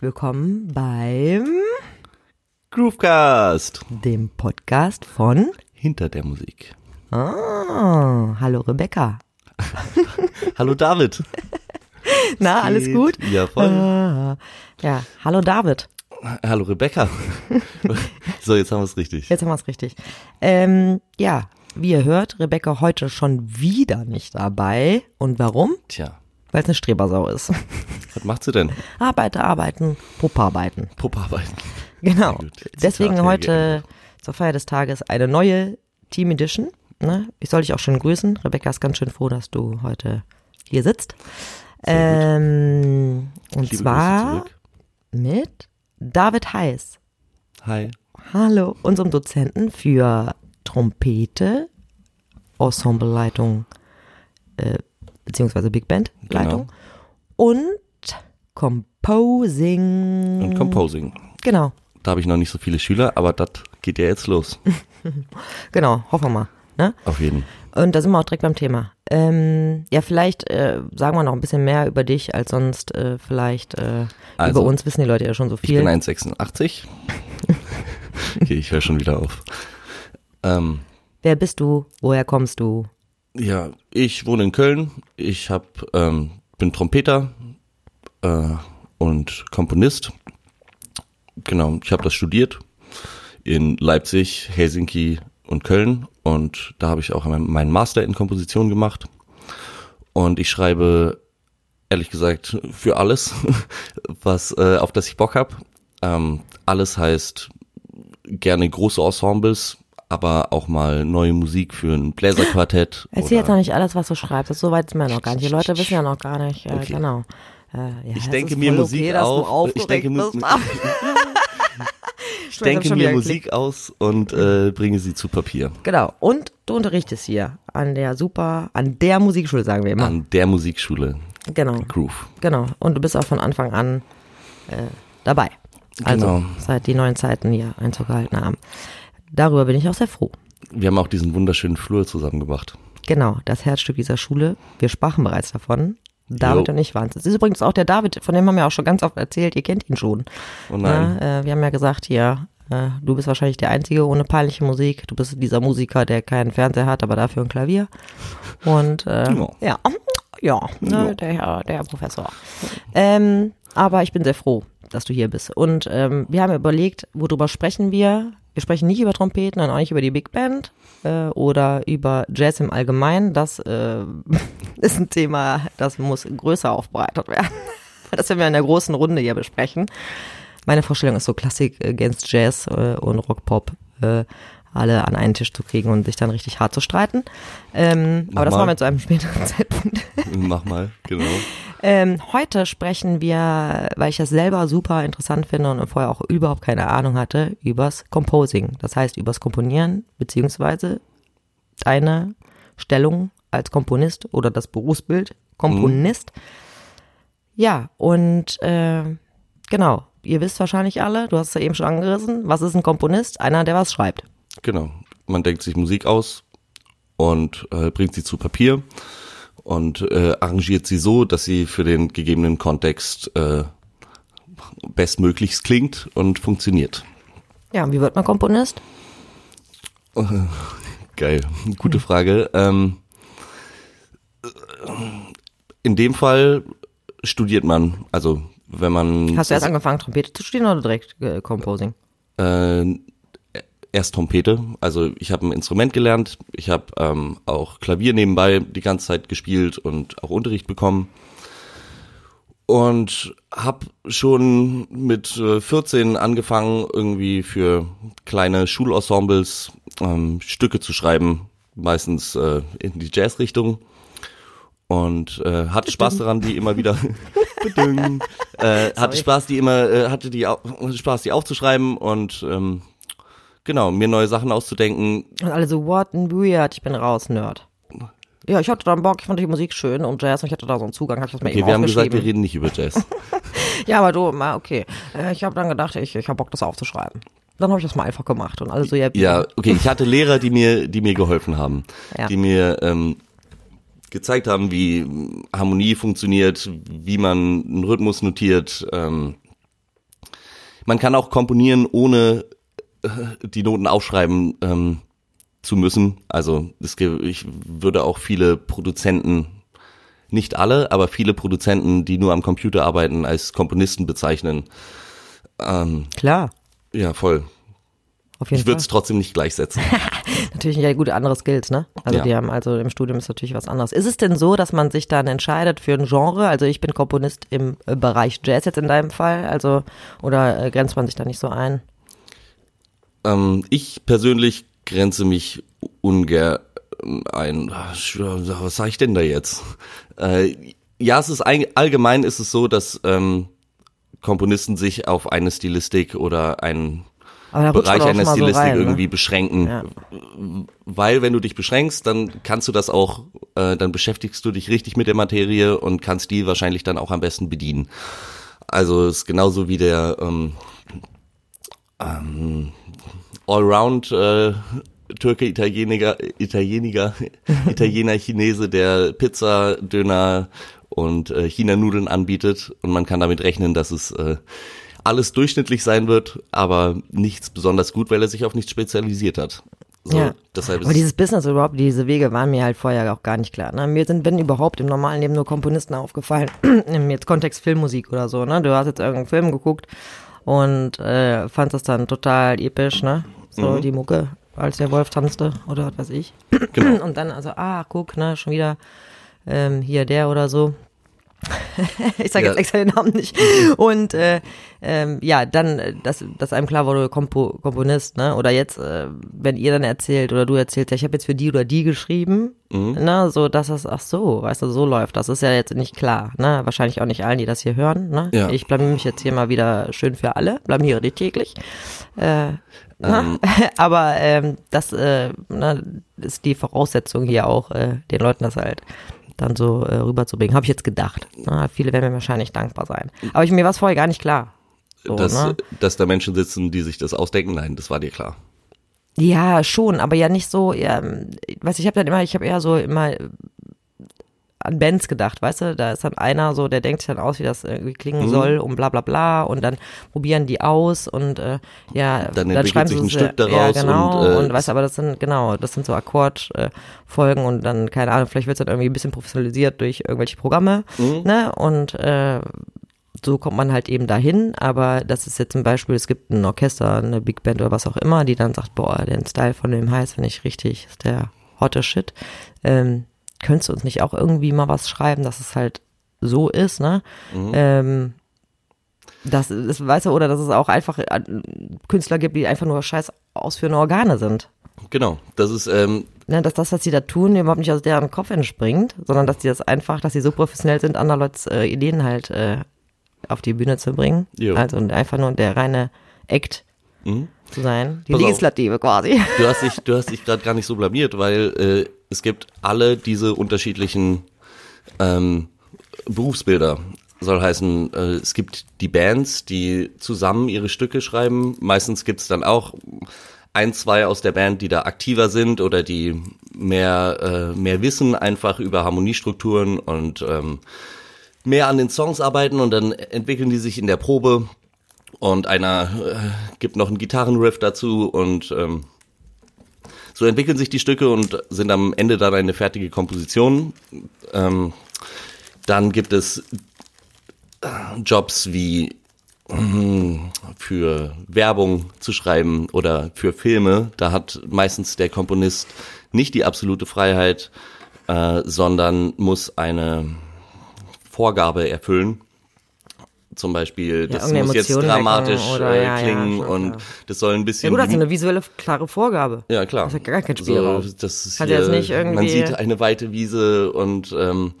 herzlich willkommen beim Groovecast. dem Podcast von Hinter der Musik. Ah, hallo Rebecca. Hallo David. Na, alles gut? Ja, voll. Ah, ja, hallo David. Hallo Rebecca. so, jetzt haben wir es richtig. Jetzt haben wir es richtig. Ähm, ja, wie ihr hört, Rebecca heute schon wieder nicht dabei. Und warum? Tja, Weil es eine Strebersau ist. was macht sie denn? Arbeite, arbeiten, Pupparbeiten. Pupparbeiten. Genau. Deswegen heute zur Feier des Tages eine neue Team Edition. Ne? Ich soll dich auch schön grüßen. Rebecca ist ganz schön froh, dass du heute hier sitzt. Ähm, und Liebe zwar mit David Heiß. Hi. Hallo, unserem Dozenten für Trompete, Ensembleleitung, äh, beziehungsweise Big Band Leitung Genau. und Composing. Und Composing. Genau, Da habe ich noch nicht so viele Schüler, aber das geht ja jetzt los. genau, hoffen wir mal. Ne? Auf jeden. Und da sind wir auch direkt beim Thema. Ähm, ja, vielleicht äh, sagen wir noch ein bisschen mehr über dich als sonst. Äh, vielleicht äh, Also, über uns wissen die Leute ja schon so Ich viel. bin 1,86. okay, ich höre schon wieder auf. Ähm, Wer bist du? Woher kommst du? Ja, ich wohne in Köln. Ich hab, ähm, bin Trompeter äh, und Komponist. Genau, ich habe das studiert in Leipzig, Helsinki und Köln und da habe ich auch mein- meinen Master in Komposition gemacht. Und ich schreibe ehrlich gesagt für alles, was äh, auf das ich Bock hab. Ähm, alles heißt gerne große Ensembles, aber auch mal neue Musik für ein Bläserquartett. Erzähl jetzt noch nicht alles, was du schreibst. So weit sind wir noch gar nicht. Die Leute wissen ja noch gar nicht. Äh, Okay. Genau. Äh, ja, Ich denke ist mir Musik okay, auf. Ich denke, bist. ich denke mir Musik aus und äh, bringe sie zu Papier. Genau. Und du unterrichtest hier an der super, an der Musikschule, sagen wir immer. An der Musikschule genau. Groove. Genau. Und du bist auch von Anfang an äh, dabei. Also Genau. seit die neuen Zeiten hier Einzug gehalten haben. Darüber bin ich auch sehr froh. Wir haben auch diesen wunderschönen Flur zusammen gemacht. Genau, das Herzstück dieser Schule. Wir sprachen bereits davon. David Jo. und ich waren es. Es ist übrigens auch der David, von dem haben wir auch schon ganz oft erzählt, ihr kennt ihn schon. Oh nein. Ja, äh, wir haben ja gesagt, hier, äh, du bist wahrscheinlich der Einzige ohne peinliche Musik. Du bist dieser Musiker, der keinen Fernseher hat, aber dafür ein Klavier. Und äh, Ja. ja, ja, ne, Ja. Der, Herr- der Herr Professor. Ähm, aber ich bin sehr froh, dass du hier bist. Und ähm, wir haben überlegt, worüber sprechen wir? Wir sprechen nicht über Trompeten und auch nicht über die Big Band äh, oder über Jazz im Allgemeinen. Das äh, ist ein Thema, das muss größer aufbereitet werden. Das werden wir in der großen Runde hier besprechen. Meine Vorstellung ist so Klassik against Jazz äh, und Rock-Pop äh, alle an einen Tisch zu kriegen und sich dann richtig hart zu streiten. Ähm, aber das mal. machen wir zu einem späteren Zeitpunkt. Mach mal, genau. Ähm, heute sprechen wir, weil ich das selber super interessant finde und vorher auch überhaupt keine Ahnung hatte, übers Composing. Das heißt, übers Komponieren, beziehungsweise deine Stellung als Komponist oder das Berufsbild Komponist. Ja, und äh, genau, ihr wisst wahrscheinlich alle, du hast es ja eben schon angerissen, was ist ein Komponist? Einer, der was schreibt. Genau. Man denkt sich Musik aus und äh, bringt sie zu Papier und äh, arrangiert sie so, dass sie für den gegebenen Kontext äh, bestmöglichst klingt und funktioniert. Ja, und wie wird man Komponist? Geil, gute Frage. Ähm, in dem Fall studiert man, also wenn man Hast du erst angefangen, Trompete zu studieren oder direkt äh, Composing? äh, erst Trompete. Also ich habe ein Instrument gelernt, ich habe ähm, auch Klavier nebenbei die ganze Zeit gespielt und auch Unterricht bekommen. Und habe schon mit äh, 14 angefangen, irgendwie für kleine Schulensembles ähm, Stücke zu schreiben, meistens äh, in die Jazzrichtung. Und äh, hatte Spaß daran, die immer wieder äh, hatte Sorry. Spaß, die immer, äh, hatte die au- Spaß, die aufzuschreiben und ähm, genau, mir neue Sachen auszudenken. Und alle so, what and weird, ich bin raus, Nerd. Ja, ich hatte dann Bock, ich fand die Musik schön und Jazz und ich hatte da so einen Zugang, hab ich das mir Okay, eben wir haben gesagt, wir reden nicht über Jazz. Ja, aber du, ma, okay. Äh, Ich habe dann gedacht, ich, ich habe Bock, das aufzuschreiben. Dann habe ich das mal einfach gemacht und alle so, ja, Ja, okay, ich hatte Lehrer, die mir, die mir geholfen haben, Ja. die mir ähm, gezeigt haben, wie Harmonie funktioniert, wie man einen Rhythmus notiert. Ähm, man kann auch komponieren, ohne die Noten aufschreiben ähm, zu müssen. Also es, ich würde auch viele Produzenten, nicht alle, aber viele Produzenten, die nur am Computer arbeiten, als Komponisten bezeichnen. Ähm, klar, ja, voll. auf jeden Ich würde es trotzdem nicht gleichsetzen. Natürlich ja gute andere Skills, ne? Also Ja. die haben also im Studium ist natürlich was anderes. Ist es denn so, dass man sich dann entscheidet für ein Genre? Also ich bin Komponist im äh, Bereich Jazz jetzt in deinem Fall, also oder äh, grenzt man sich da nicht so ein? Ähm, ich persönlich grenze mich ungern ein. Ah, Was sage ich denn da jetzt? Äh, ja, es ist ein, allgemein ist es so, dass ähm, Komponisten sich auf eine Stilistik oder einen Bereich einer mal so Stilistik rein, ne? irgendwie beschränken. Ja. Weil wenn du dich beschränkst, dann kannst du das auch, äh, dann beschäftigst du dich richtig mit der Materie und kannst die wahrscheinlich dann auch am besten bedienen. Also es ist genauso wie der ähm, ähm, Allround äh, Türke, Italiener, Italiener, Italiener, Chinese, der Pizza, Döner und äh, China-Nudeln anbietet und man kann damit rechnen, dass es äh, alles durchschnittlich sein wird, aber nichts besonders gut, weil er sich auf nichts spezialisiert hat. So, ja. deshalb Aber dieses Business überhaupt, diese Wege waren mir halt vorher auch gar nicht klar. Ne? Mir sind, wenn überhaupt, im normalen Leben nur Komponisten aufgefallen, im jetzt Kontext Filmmusik oder so. Ne? Du hast jetzt irgendeinen Film geguckt und äh, fandst das dann total episch, ne? So Mhm. die Mucke, als der Wolf tanzte oder was weiß ich. Genau. Und dann also, ah, guck, ne, schon wieder ähm, hier der oder so. ich sage Ja. jetzt extra den Namen nicht. Und äh, ähm, ja, dann, äh, dass, dass einem klar wurde, Kompo, Komponist, ne? Oder jetzt, äh, wenn ihr dann erzählt oder du erzählst, ja, ich habe jetzt für die oder die geschrieben, ne? So, dass das, ach so, weißt du, so läuft. Das ist ja jetzt nicht klar, ne? Wahrscheinlich auch nicht allen, die das hier hören, ne? Ja. Ich blamier mich jetzt hier mal wieder schön für alle, blamiere dich täglich. Äh, ne? Aber ähm, das äh, ne, ist die Voraussetzung hier auch, äh, den Leuten das halt dann so äh, rüberzubringen. Habe ich jetzt gedacht. Na, viele werden mir wahrscheinlich dankbar sein. Aber ich, mir war es vorher gar nicht klar. So, dass, ne? dass da Menschen sitzen, die sich das ausdenken. Nein, das war dir klar. Ja, schon, aber ja nicht so, ja, weiß ich habe dann immer, ich habe eher so immer an Bands gedacht, weißt du, da ist dann einer so, der denkt sich dann aus, wie das irgendwie klingen Mhm. soll und bla bla bla und dann probieren die aus und äh, ja, Dann entwickelt schreiben sich sie ein Stück ja, daraus genau, und, äh, und weißt du, aber das sind, genau, das sind so Akkordfolgen äh, und dann, keine Ahnung, vielleicht wird es dann irgendwie ein bisschen professionalisiert durch irgendwelche Programme, Mhm. ne, und äh, so kommt man halt eben dahin, aber das ist jetzt zum Beispiel, es gibt ein Orchester, eine Big Band oder was auch immer, die dann sagt, boah, den Style von dem Heiß finde ich richtig, ist der hotte Shit. Ähm, könntest du uns nicht auch irgendwie mal was schreiben, dass es halt so ist, ne? Ähm, das ist, weißt du, oder dass es auch einfach äh, Künstler gibt, die einfach nur scheiß ausführende Organe sind. Genau. Das ist, ähm, Ne, dass das, was sie da tun, überhaupt nicht aus deren Kopf entspringt, sondern dass die das einfach, dass sie so professionell sind, andere Leute äh, Ideen halt äh, auf die Bühne zu bringen. Jo. Also und einfach nur der reine Act zu sein. Die Pass auf. Legislative quasi. du hast dich, du hast dich gerade gar nicht so blamiert, weil äh, es gibt alle diese unterschiedlichen ähm, Berufsbilder. Soll heißen, äh, es gibt die Bands, die zusammen ihre Stücke schreiben. Meistens gibt es dann auch ein, zwei aus der Band, die da aktiver sind oder die mehr, äh, mehr wissen einfach über Harmoniestrukturen und ähm, mehr an den Songs arbeiten und dann entwickeln die sich in der Probe und einer äh, gibt noch einen Gitarrenriff dazu und ähm, so entwickeln sich die Stücke und sind am Ende dann eine fertige Komposition. Ähm, dann gibt es äh, Jobs wie mm, für Werbung zu schreiben oder für Filme. Da hat meistens der Komponist nicht die absolute Freiheit, äh, sondern muss eine Vorgabe erfüllen. Zum Beispiel, das irgendeine muss jetzt dramatisch wecken oder- äh, ja, ja, klingen schon und das soll ein Ja bisschen gut, das ist eine visuelle, klare Vorgabe. ja, klar. Das hat gar keinen Spielraum. So, das ist Hat hier, nicht irgendwie- man sieht eine weite Wiese und ähm,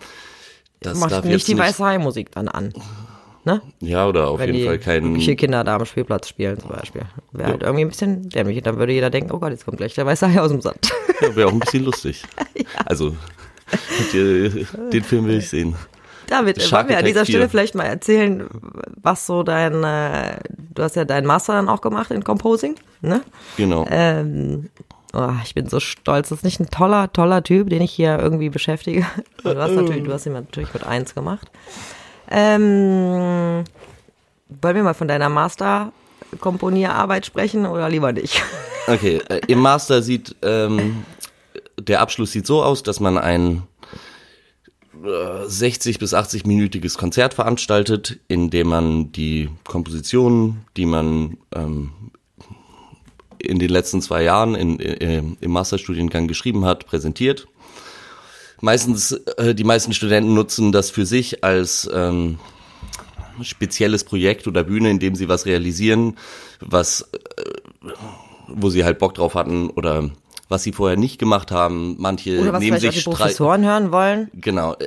das Macht darf nicht jetzt die nicht, weiße Hai-Musik dann an. Ne? Ja, oder auf Wenn jeden die Fall kein. wirkliche Kinder da am Spielplatz spielen zum Beispiel. Wäre halt irgendwie ein bisschen dämlich. Dann würde jeder denken, oh Gott, jetzt kommt gleich der weiße Hai aus dem Sand. Ja, Wäre auch ein bisschen lustig. Also, die, den Film will ich sehen. David, Shark wollen wir an dieser 4. Stelle vielleicht mal erzählen, was so dein, äh, du hast ja deinen Master dann auch gemacht in Composing, ne? Genau. Ähm, oh, ich bin so stolz. Das ist nicht ein toller, toller Typ, den ich hier irgendwie beschäftige. Du hast natürlich, du hast ihn natürlich mit eins gemacht. Ähm, wollen wir mal von deiner Master-Komponierarbeit sprechen oder lieber nicht? Okay, äh, im Master sieht ähm, der Abschluss sieht so aus, dass man ein äh, 60 bis 80 minütiges Konzert veranstaltet, in dem man die Kompositionen, die man ähm, in den letzten zwei Jahren in, äh, im Masterstudiengang geschrieben hat, präsentiert. Meistens, äh, die meisten Studenten nutzen das für sich als ähm, spezielles Projekt oder Bühne, in dem sie was realisieren, was wo sie halt Bock drauf hatten oder was sie vorher nicht gemacht haben. Manche Oder was nehmen sich die Professoren hören wollen? Genau. äh,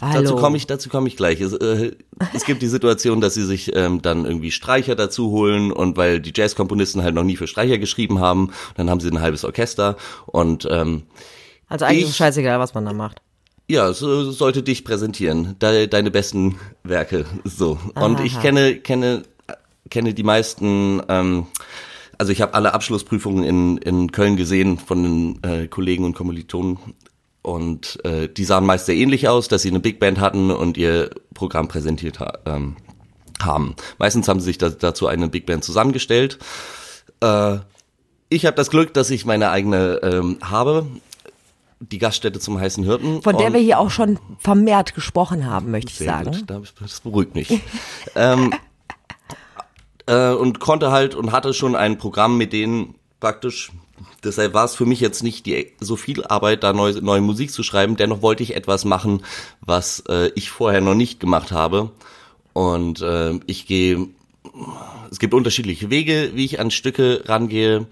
Hallo. Dazu komme ich, dazu komme ich gleich. Es, äh, es gibt die Situation, dass sie sich ähm, dann irgendwie Streicher dazu holen und weil die Jazzkomponisten halt noch nie für Streicher geschrieben haben, dann haben sie ein halbes Orchester und ähm, Also eigentlich ist Ich- es scheißegal, was man da macht. ja, so sollte dich präsentieren, de, deine besten Werke, so. Und ich kenne kenne kenne die meisten. Ähm, also ich habe alle Abschlussprüfungen in in Köln gesehen von den äh, Kollegen und Kommilitonen und äh, die sahen meist sehr ähnlich aus, dass sie eine Big Band hatten und ihr Programm präsentiert ha ähm, haben. Meistens haben sie sich da, dazu eine Big Band zusammengestellt. Äh, ich habe das Glück, dass ich meine eigene ähm, habe. Die Gaststätte zum heißen Hirten. Von der wir hier auch schon vermehrt gesprochen haben, möchte ich sagen. gut, da- das beruhigt mich. ähm, äh, und konnte halt und hatte schon ein Programm, mit denen praktisch, deshalb war es für mich jetzt nicht die, so viel Arbeit, da neue, neue Musik zu schreiben. Dennoch wollte ich etwas machen, was äh, ich vorher noch nicht gemacht habe. Und äh, ich gehe, es gibt unterschiedliche Wege, wie ich an Stücke rangehe.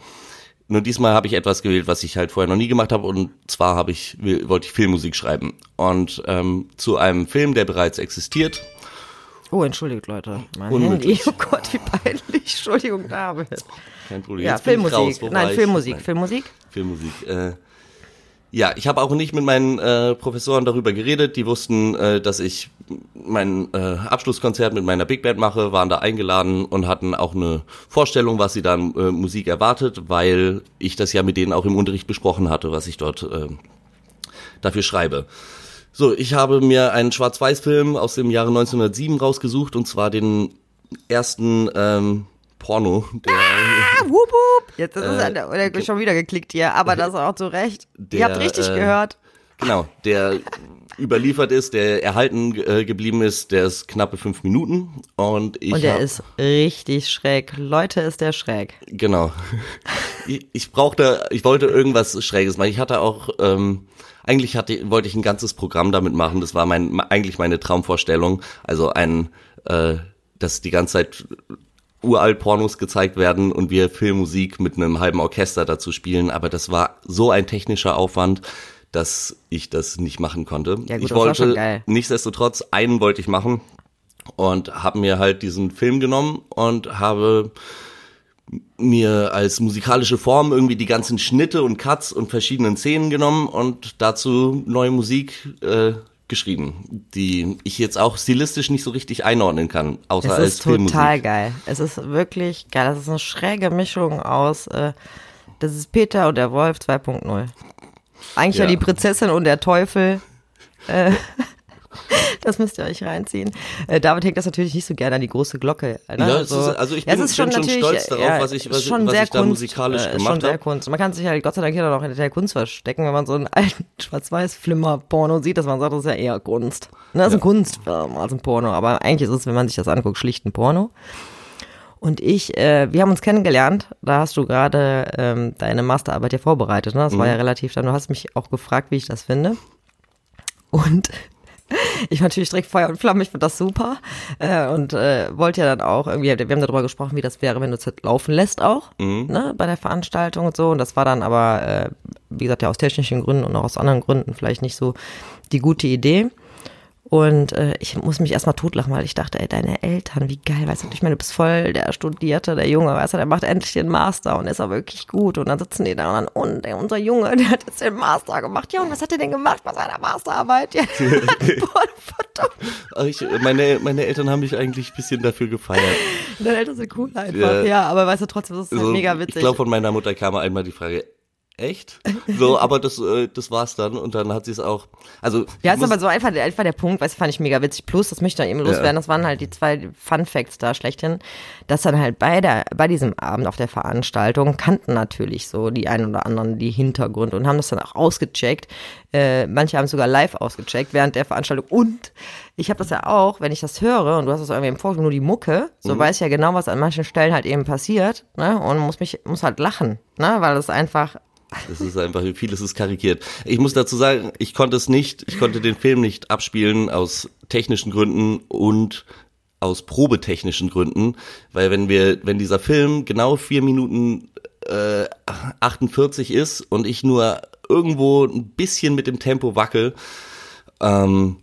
Nur diesmal habe ich etwas gewählt, was ich halt vorher noch nie gemacht habe. Und zwar habe ich, wollte ich Filmmusik schreiben. Und ähm, zu einem Film, der bereits existiert. Oh, entschuldigt, Leute. Mein. Handy. Oh Gott, wie peinlich. Entschuldigung, David. Kein Problem. Ja, Jetzt Filmmusik. raus. Nein? Filmmusik. Nein, Filmmusik. Filmmusik. Äh, ja, ich habe auch nicht mit meinen äh, Professoren darüber geredet. Die wussten, äh, dass ich mein äh, Abschlusskonzert mit meiner Big Band mache, waren da eingeladen und hatten auch eine Vorstellung, was sie da an äh, Musik erwartet, weil ich das ja mit denen auch im Unterricht besprochen hatte, was ich dort äh, dafür schreibe. So, ich habe mir einen Schwarz-Weiß-Film aus dem Jahre 1907 rausgesucht und zwar den ersten ähm, Porno, der Ah, wup, wup. Jetzt ist Äh, an der, oder schon wieder geklickt hier, aber das auch zu Recht. Der, Ihr habt richtig äh, gehört. Genau, der überliefert ist, der erhalten äh, geblieben ist, der ist knappe fünf Minuten und ich Und der hab- ist richtig schräg. Leute, ist der schräg. genau. ich, ich brauchte, ich wollte irgendwas Schräges machen. Ich hatte auch ähm, eigentlich hatte, wollte ich ein ganzes Programm damit machen. Das war mein eigentlich meine Traumvorstellung. Also ein, äh, dass die ganze Zeit uralt Pornos gezeigt werden und wir Filmmusik mit einem halben Orchester dazu spielen. Aber das war so ein technischer Aufwand, dass ich das nicht machen konnte. Ja gut, ich wollte nichtsdestotrotz einen wollte ich machen und habe mir halt diesen Film genommen und habe mir als musikalische Form irgendwie die ganzen Schnitte und Cuts und verschiedenen Szenen genommen und dazu neue Musik äh, geschrieben, die ich jetzt auch stilistisch nicht so richtig einordnen kann, außer Es als ist Filmmusik. total geil. Es ist wirklich geil. Das ist eine schräge Mischung aus, äh, das ist Peter und der Wolf 2.0. Eigentlich ja. Ja. die Prinzessin und der Teufel. Äh, das müsst ihr euch reinziehen. Äh, David hängt das natürlich nicht so gerne an die große Glocke. Ne? Ja, es ist- also ich Ja, bin- ist bin schon natürlich, stolz darauf, ja, was ich- was- schon was sehr ich da Kunst, musikalisch äh, ist gemacht schon sehr hab. Kunst. Man kann sich halt Gott sei Dank hier noch hinter der Kunst verstecken, wenn man so einen alten Schwarz-Weiß-Flimmer-Porno sieht, dass man sagt, das ist ja eher Kunst. Ne, das ist ein Kunstfilm als ein Porno, aber eigentlich ist es, wenn man sich das anguckt, schlicht ein Porno. Und ich, äh, wir haben uns kennengelernt, da hast du gerade ähm, deine Masterarbeit ja vorbereitet, ne? Das Mhm. war ja relativ dann, du hast mich auch gefragt, wie ich das finde. Und ich war natürlich direkt Feuer und Flamme, ich fand das super. Äh, und äh, wollte ja dann auch irgendwie, wir haben darüber gesprochen, wie das wäre, wenn du es halt laufen lässt auch, ne, bei der Veranstaltung und so. Und das war dann aber, äh, wie gesagt, ja aus technischen Gründen und auch aus anderen Gründen vielleicht nicht so die gute Idee. Und äh, ich muss mich erstmal totlachen, weil ich dachte, ey, deine Eltern, wie geil, weißt du, ich meine, du bist voll der Studierte, der Junge, weißt du, der macht endlich den Master und ist aber wirklich gut. Und dann sitzen die da und dann, und ey, unser Junge, der hat jetzt den Master gemacht. Ja, und was hat er denn gemacht bei seiner Masterarbeit? Ja, Boah, ich, meine, meine Eltern haben mich eigentlich ein bisschen dafür gefeiert. Deine Eltern sind cool einfach, ja, ja aber weißt du, trotzdem, das ist halt so, mega witzig. Ich glaube, von meiner Mutter kam einmal die Frage, echt? So, aber das, äh, das war's dann und dann hat sie es auch. Also ja, ist aber so einfach, einfach der Punkt, was fand ich mega witzig. Plus, das möchte ich eben loswerden. Ja. Das waren halt die zwei Fun Facts da schlechthin, dass dann halt bei der bei diesem Abend auf der Veranstaltung kannten natürlich so die einen oder anderen die Hintergründe und haben das dann auch ausgecheckt. Äh, manche haben sogar live ausgecheckt während der Veranstaltung und ich habe das ja auch, wenn ich das höre und du hast das irgendwie im Vorfeld nur die Mucke, so mhm. weiß ich ja genau, was an manchen Stellen halt eben passiert, ne? Und muss mich muss halt lachen, ne? Weil das einfach es ist einfach, vieles ist karikiert. Ich muss dazu sagen, ich konnte es nicht, ich konnte den Film nicht abspielen aus technischen Gründen und aus probetechnischen Gründen, weil wenn wir, wenn dieser Film genau vier Minuten äh, 48 ist und ich nur irgendwo ein bisschen mit dem Tempo wackel, ähm,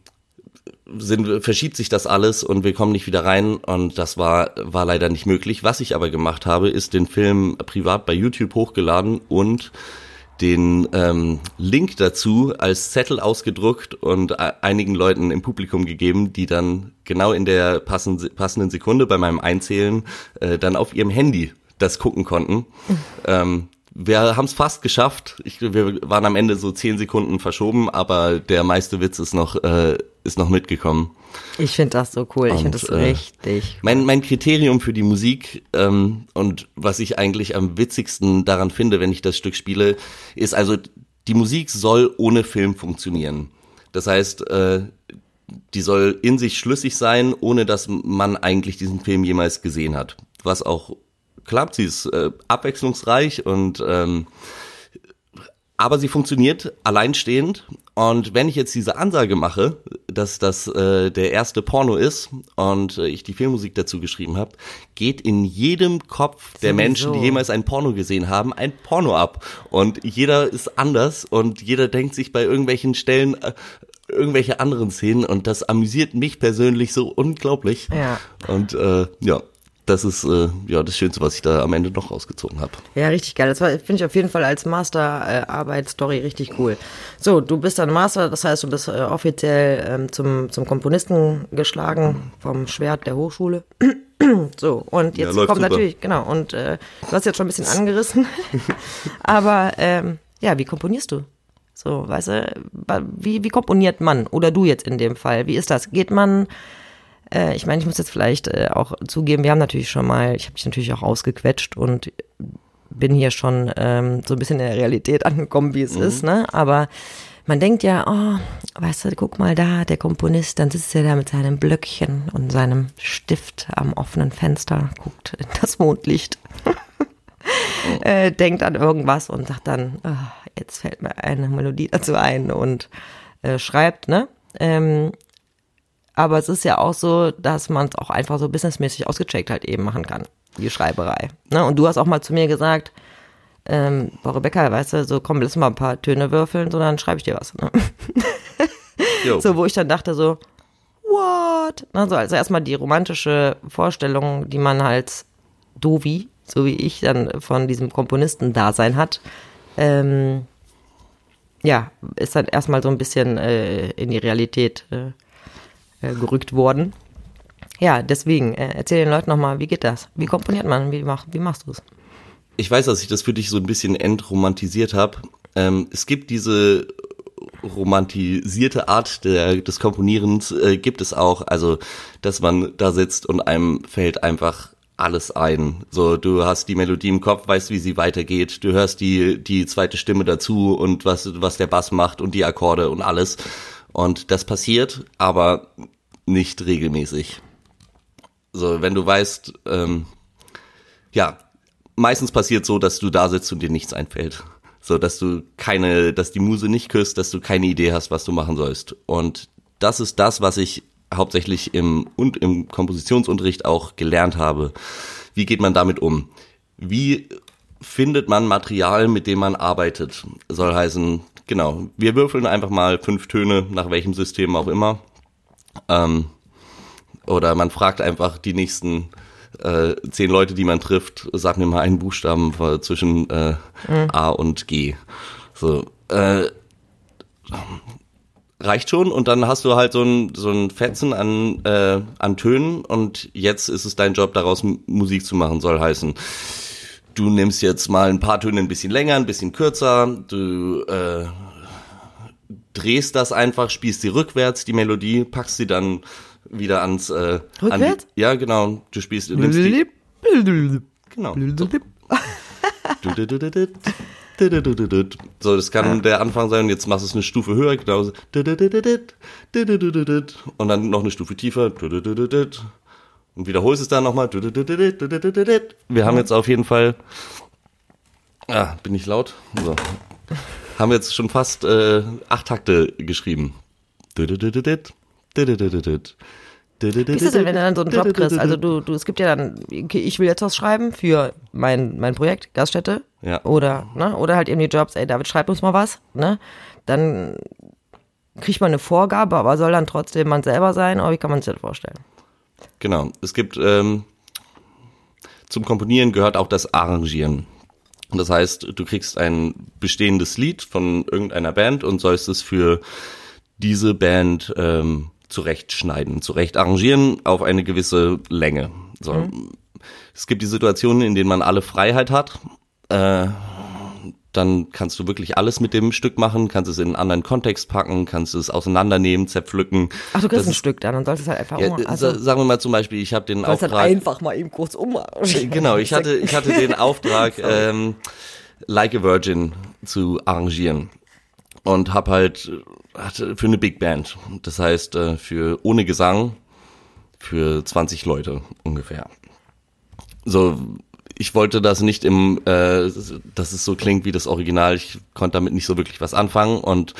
sind, verschiebt sich das alles und wir kommen nicht wieder rein und das war, war leider nicht möglich. Was ich aber gemacht habe, ist den Film privat bei YouTube hochgeladen und den ähm, Link dazu als Zettel ausgedruckt und einigen Leuten im Publikum gegeben, die dann genau in der passenden Sekunde bei meinem Einzählen äh, dann auf ihrem Handy das gucken konnten. Ähm, wir haben es fast geschafft. Ich, wir waren am Ende so zehn Sekunden verschoben, aber der meiste Witz ist noch äh, ist noch mitgekommen. Ich finde das so cool. Und, ich finde das äh, richtig. Mein mein Kriterium für die Musik ähm, und was ich eigentlich am witzigsten daran finde, wenn ich das Stück spiele, ist also die Musik soll ohne Film funktionieren. Das heißt, äh, die soll in sich schlüssig sein, ohne dass man eigentlich diesen Film jemals gesehen hat. Was auch klappt, sie ist äh, abwechslungsreich und ähm, aber sie funktioniert alleinstehend. Und wenn ich jetzt diese Ansage mache, dass das äh, der erste Porno ist und äh, ich die Filmmusik dazu geschrieben habe, geht in jedem Kopf der. Menschen, die jemals ein Porno gesehen haben, ein Porno ab. Und jeder ist anders und jeder denkt sich bei irgendwelchen Stellen äh, irgendwelche anderen Szenen und das amüsiert mich persönlich so unglaublich. Ja. Und äh, ja, das ist äh, ja das Schönste, was ich da am Ende noch rausgezogen habe. Ja, richtig geil. Das finde ich auf jeden Fall als Masterarbeit-Story richtig cool. So, du bist dann Master, das heißt, du bist äh, offiziell ähm, zum, zum Komponisten geschlagen vom Schwert der Hochschule. so, und jetzt ja, kommt super. natürlich, genau, und äh, du hast jetzt schon ein bisschen angerissen. Aber ähm, ja, wie komponierst du? So, weißt du, wie, wie komponiert man? Oder du jetzt in dem Fall? Wie ist das? Geht man äh, ich meine, ich muss jetzt vielleicht äh, auch zugeben, wir haben natürlich schon mal, ich habe dich natürlich auch ausgequetscht und bin hier schon ähm, so ein bisschen in der Realität angekommen, wie es mhm. ist, ne? Aber man denkt ja, oh, weißt du, guck mal da, der Komponist, dann sitzt er da mit seinem Blöckchen und seinem Stift am offenen Fenster, guckt in das Mondlicht, äh, denkt an irgendwas und sagt dann, oh, jetzt fällt mir eine Melodie dazu ein und äh, schreibt, ne? Ähm, aber es ist ja auch so, dass man es auch einfach so businessmäßig ausgecheckt halt eben machen kann, die Schreiberei. Ne? Und du hast auch mal zu mir gesagt, ähm, boah, Rebecca, weißt du, so komm, lass mal ein paar Töne würfeln, so dann schreibe ich dir was. Ne? so, wo ich dann dachte so, what? Also, also erstmal die romantische Vorstellung, die man halt Dovi, so wie ich, dann von diesem Komponisten-Dasein hat, ähm, ja, ist dann erstmal so ein bisschen äh, in die Realität äh, äh, gerückt worden. Ja, deswegen, äh, erzähl den Leuten nochmal, wie geht das? Wie komponiert man? Wie, mach, wie machst du es? Ich weiß, dass ich das für dich so ein bisschen entromantisiert habe. Ähm, es gibt diese romantisierte Art der, des Komponierens, äh, gibt es auch. Also, dass man da sitzt und einem fällt einfach alles ein. So, du hast die Melodie im Kopf, weißt, wie sie weitergeht, du hörst die, die zweite Stimme dazu und was, was der Bass macht und die Akkorde und alles. Und das passiert, aber nicht regelmäßig. So, wenn du weißt, ähm, ja, meistens passiert so, dass du da sitzt und dir nichts einfällt. So, dass du keine, dass die Muse nicht küsst, dass du keine Idee hast, was du machen sollst. Und das ist das, was ich hauptsächlich im, und im Kompositionsunterricht auch gelernt habe. Wie geht man damit um? Wie findet man Material, mit dem man arbeitet? Soll heißen, genau, wir würfeln einfach mal fünf Töne, nach welchem System auch immer. Ähm, oder man fragt einfach die nächsten äh, zehn Leute, die man trifft, sag mir mal einen Buchstaben zwischen äh, A und G. So, äh, reicht schon und dann hast du halt so ein, so ein Fetzen an, äh, an Tönen und jetzt ist es dein Job, daraus Musik zu machen, soll heißen. Du nimmst jetzt mal ein paar Töne ein bisschen länger, ein bisschen kürzer, du äh, drehst das einfach, spielst sie rückwärts, die Melodie, packst sie dann wieder ans äh, An Rückwärts? die, ja, genau. Du spielst, nimmst die, genau. So. So, das kann der Anfang sein, jetzt machst du es eine Stufe höher, genau. so. Und dann noch eine Stufe tiefer. Und wiederholst es dann nochmal. Wir haben jetzt auf jeden Fall. Ah, bin ich laut? So. Haben jetzt schon fast äh, acht Takte geschrieben. Wie ist das denn, wenn du dann so einen Job kriegst? Also du, du, es gibt ja dann, ich will jetzt was schreiben für mein, mein Projekt, Gaststätte. Ja. Oder, ne, oder halt eben die Jobs, ey, David, schreib uns mal was, ne? Dann kriegt man eine Vorgabe, aber soll dann trotzdem man selber sein, oder wie kann man sich das vorstellen? Genau. Es gibt ähm, zum Komponieren gehört auch das Arrangieren. Das heißt, du kriegst ein bestehendes Lied von irgendeiner Band und sollst es für diese Band ähm, zurechtschneiden, zurecht arrangieren auf eine gewisse Länge. So. Es gibt die Situationen, in denen man alle Freiheit hat. Äh, dann kannst du wirklich alles mit dem Stück machen, kannst es in einen anderen Kontext packen, kannst es auseinandernehmen, zerpflücken. Ach, du kriegst Das ein ist- Stück dann und sollst es halt einfach Ja, um. Also, sa- sagen wir mal zum Beispiel, ich habe den halt Auftrag. einfach mal eben kurz um. Genau, ich hatte, ich hatte den Auftrag, ähm, Like a Virgin zu arrangieren und habe halt hatte für eine Big Band, das heißt äh, für ohne Gesang für 20 Leute ungefähr. So, ich wollte das nicht im, äh, dass es so klingt wie das Original. Ich konnte damit nicht so wirklich was anfangen und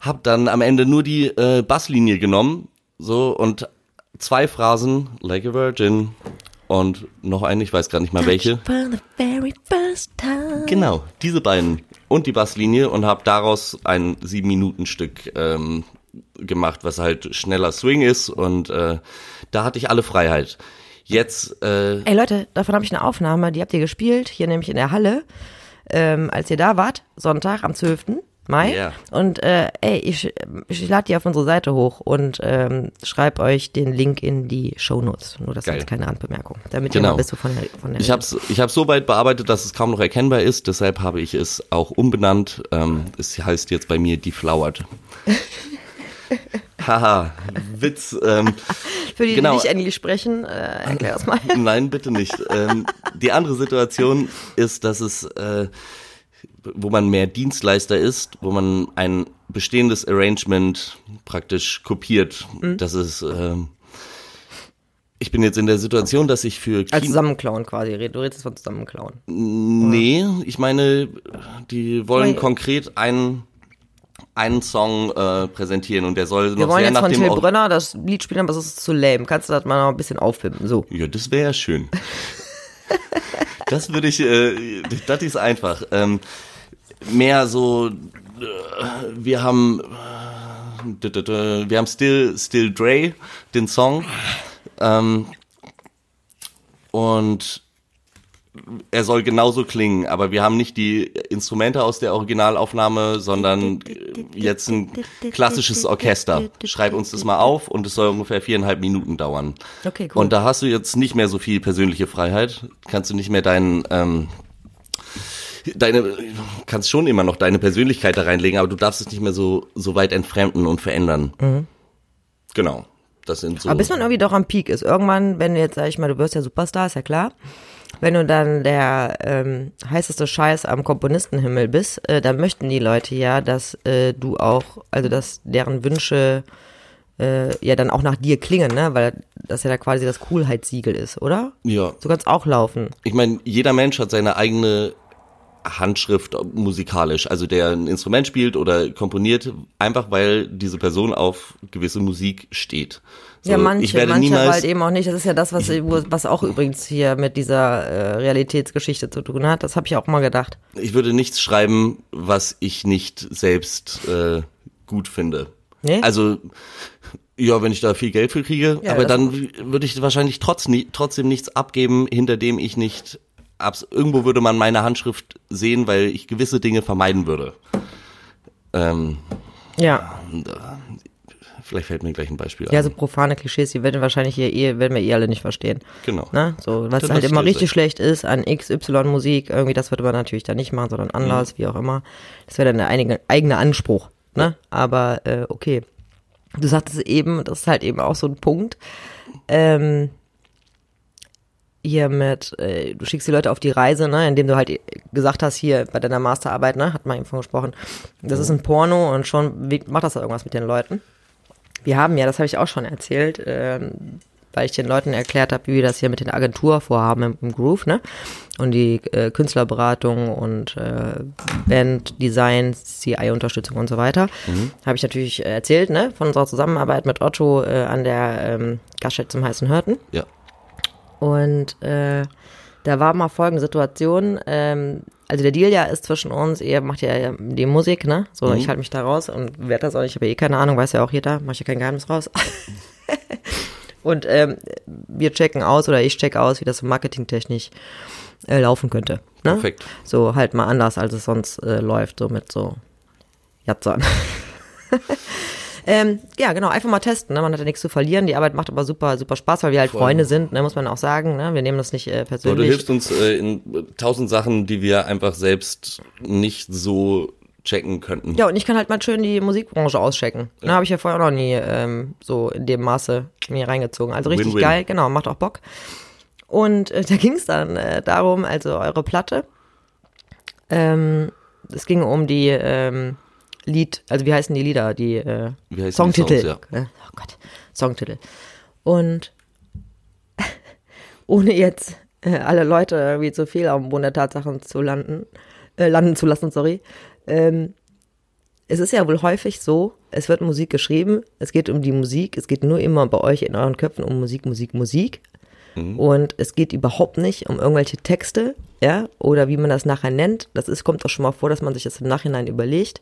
habe dann am Ende nur die äh, Basslinie genommen, so und zwei Phrasen, like a Virgin und noch eine, ich weiß gar nicht mal welche. For the very first time. Genau, diese beiden und die Basslinie und habe daraus ein sieben Minuten Stück ähm, gemacht, was halt schneller Swing ist und äh, da hatte ich alle Freiheit. Jetzt äh, Ey Leute, davon habe ich eine Aufnahme, die habt ihr gespielt, hier nämlich in der Halle, ähm, als ihr da wart, Sonntag am 12. Mai. Ja. Und äh, ey, ich, ich lade die auf unsere Seite hoch und ähm, schreib euch den Link in die Shownotes. Nur das als kleine Randbemerkung. Damit ihr Genau. mal bist du von der, von der Ich habe es ich hab's so weit bearbeitet, dass es kaum noch erkennbar ist. Deshalb habe ich es auch umbenannt. Ähm, es heißt jetzt bei mir Deflowered. Haha, Witz. Ähm, Für die, genau. die nicht Englisch sprechen, äh, erklär das mal. nein, bitte nicht. Ähm, die andere Situation ist, dass es, äh, wo man mehr Dienstleister ist, wo man ein bestehendes Arrangement praktisch kopiert. Das ist, ähm, ich bin jetzt in der Situation, dass ich für Als Kino- Zusammenklauen quasi. Du redest von Zusammenklauen. Nee, ich meine, die wollen konkret einen, einen Song äh, präsentieren und der soll Wir noch wollen sehr jetzt nach von dem Till Brönner das Lied spielen, aber es ist zu lame. Kannst du das mal noch ein bisschen aufpimpen? So. Ja, das wäre ja schön. das würde ich, äh, das ist einfach. Ähm, mehr so, äh, wir haben, äh, wir haben Still, Still Dre, den Song, ähm, und er soll genauso klingen, aber wir haben nicht die Instrumente aus der Originalaufnahme, sondern jetzt ein klassisches Orchester. Schreib uns das mal auf und es soll ungefähr viereinhalb Minuten dauern. Okay, cool. Und da hast du jetzt nicht mehr so viel persönliche Freiheit, kannst du nicht mehr deinen, ähm, deine, kannst schon immer noch deine Persönlichkeit da reinlegen, aber du darfst es nicht mehr so, so weit entfremden und verändern. Genau. Das sind so. Aber bis man irgendwie doch am Peak ist. Irgendwann, wenn du jetzt, sag ich mal, du wirst ja Superstar, ist ja klar. Wenn du dann der ähm, heißeste Scheiß am Komponistenhimmel bist, äh, dann möchten die Leute ja, dass äh, du auch, also dass deren Wünsche äh, ja dann auch nach dir klingen, ne? Weil das ja da quasi das Coolheitssiegel ist, oder? ja. Du kannst auch laufen. Ich meine, jeder Mensch hat seine eigene Handschrift musikalisch, also der ein Instrument spielt oder komponiert, einfach weil diese Person auf gewisse Musik steht. So, ja, manche, ich werde manche niemals, halt eben auch nicht. Das ist ja das, was, was auch übrigens hier mit dieser äh, Realitätsgeschichte zu tun hat. Das habe ich auch mal gedacht. ich würde nichts schreiben, was ich nicht selbst äh, gut finde. Nee? Also Ja, wenn ich da viel Geld für kriege, Ja, aber dann würde ich wahrscheinlich trotz, trotzdem nichts abgeben, hinter dem ich nicht abs irgendwo würde man meine Handschrift sehen, weil ich gewisse Dinge vermeiden würde. Ähm, Ja. Vielleicht fällt mir gleich ein Beispiel Ja, ein. so profane Klischees, die werden wahrscheinlich hier eh, werden wir eh alle nicht verstehen. Genau. Ne? So, was halt lass immer dir richtig sein. schlecht ist an XY Musik, irgendwie, das würde man natürlich dann nicht machen, sondern anders, wie auch immer. Das wäre dann der eigene, eigene Anspruch. Ne? Aber äh, okay. Du sagtest eben, das ist halt eben auch so ein Punkt. Ähm, hier mit, äh, du schickst die Leute auf die Reise, ne, indem du halt gesagt hast, hier bei deiner Masterarbeit, ne, hat man eben von gesprochen, das ist ein Porno und schon wie, macht das da irgendwas mit den Leuten. Wir haben ja, das habe ich auch schon erzählt, ähm, weil ich den Leuten erklärt habe, wie wir das hier mit den Agentur vorhaben im, im Groove, ne? Und die äh, Künstlerberatung und äh, Banddesign, CI-Unterstützung und so weiter. Habe ich natürlich äh, erzählt, ne? Von unserer Zusammenarbeit mit Otto äh, an der ähm, Gaststätte zum heißen Hörten. Ja. Und äh, da war mal folgende Situation. Ähm, also der Deal ja ist zwischen uns, ihr macht ja die Musik, ne? So, ich halte mich da raus und werde das auch nicht, ich habe eh keine Ahnung, weiß ja auch jeder, mach ich ja kein Geheimnis raus. und ähm, wir checken aus oder ich check aus, wie das so marketingtechnisch äh, laufen könnte. Ne? Perfekt. So halt mal anders, als es sonst äh, läuft, so mit so Jatzern. ähm, ja, genau, einfach mal testen. Ne? Man hat ja nichts zu verlieren. Die Arbeit macht aber super, super Spaß, weil wir halt Voll. Freunde sind, ne? muss man auch sagen. Ne? Wir nehmen das nicht äh, So, du persönlich. hilfst uns äh, in äh, tausend Sachen, die wir einfach selbst nicht so checken könnten. Ja, und ich kann halt mal schön die Musikbranche auschecken. Ne, habe ich ja vorher auch noch nie ähm, so in dem Maße mir reingezogen. Also richtig Win-win. geil, genau, macht auch Bock. Und äh, da ging es dann äh, darum, also eure Platte. Ähm, es ging um die ähm, Lied, also wie heißen die Lieder, die äh, Wie heißen die Songtitel. Songs, Äh, Oh Gott, Songtitel. Und ohne jetzt äh, alle Leute irgendwie zu viel auf dem Boden der Tatsachen zu landen, äh, landen zu lassen, sorry. Ähm, es ist ja wohl häufig so, es wird Musik geschrieben, es geht um die Musik, es geht nur immer bei euch in euren Köpfen um Musik, Musik, Musik. Und es geht überhaupt nicht um irgendwelche Texte, ja, oder wie man das nachher nennt. Das ist, kommt auch schon mal vor, dass man sich das im Nachhinein überlegt.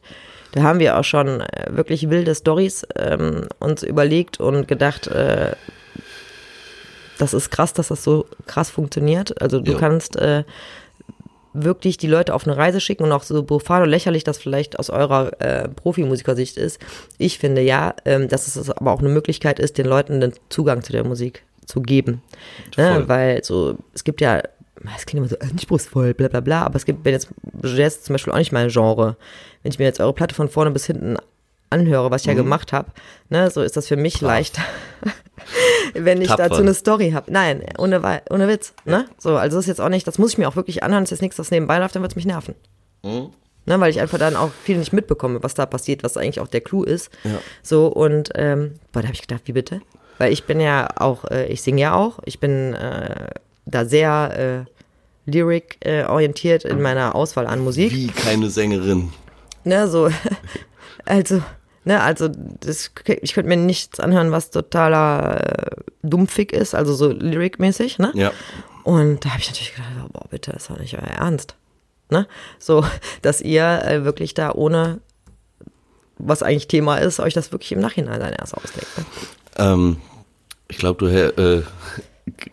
Da haben wir auch schon äh, wirklich wilde Stories ähm, uns überlegt und gedacht, äh, das ist krass, dass das so krass funktioniert. Also du Ja. kannst äh, wirklich die Leute auf eine Reise schicken und auch so profan und lächerlich das vielleicht aus eurer äh, Profimusikersicht ist. Ich finde ja, ähm, dass es aber auch eine Möglichkeit ist, den Leuten den Zugang zu der Musik zu geben. Ne? Weil so, es gibt ja, es klingt immer so anspruchsvoll, bla bla bla, aber es gibt, wenn jetzt Jazz zum Beispiel auch nicht mein Genre, wenn ich mir jetzt eure Platte von vorne bis hinten anhöre, was ich ja Mhm. gemacht habe, ne, so ist das für mich leichter, wenn ich Tapfer. dazu eine Story habe. Nein, ohne, ohne Witz, ne? So, also das ist jetzt auch nicht, das muss ich mir auch wirklich anhören, das ist jetzt nichts, das nebenbei läuft, dann wird es mich nerven. Mhm. Ne, weil ich einfach dann auch viel nicht mitbekomme, was da passiert, was eigentlich auch der Clou ist. Ja. So, und ähm, boah, da habe ich gedacht, wie bitte? Weil ich bin ja auch, äh, ich singe ja auch, ich bin äh, da sehr äh, lyric-orientiert in meiner Auswahl an Musik. Wie keine Sängerin. Ne, so, also, ne, also das, ich könnte mir nichts anhören, was totaler äh, dumpfig ist, also so lyric-mäßig, ne? Ja. Und da habe ich natürlich gedacht, boah, bitte, ist doch nicht euer Ernst. Ne? So, dass ihr äh, wirklich da ohne, was eigentlich Thema ist, euch das wirklich im Nachhinein dann erst auslegt. Ne? Ähm, ich glaube, du äh,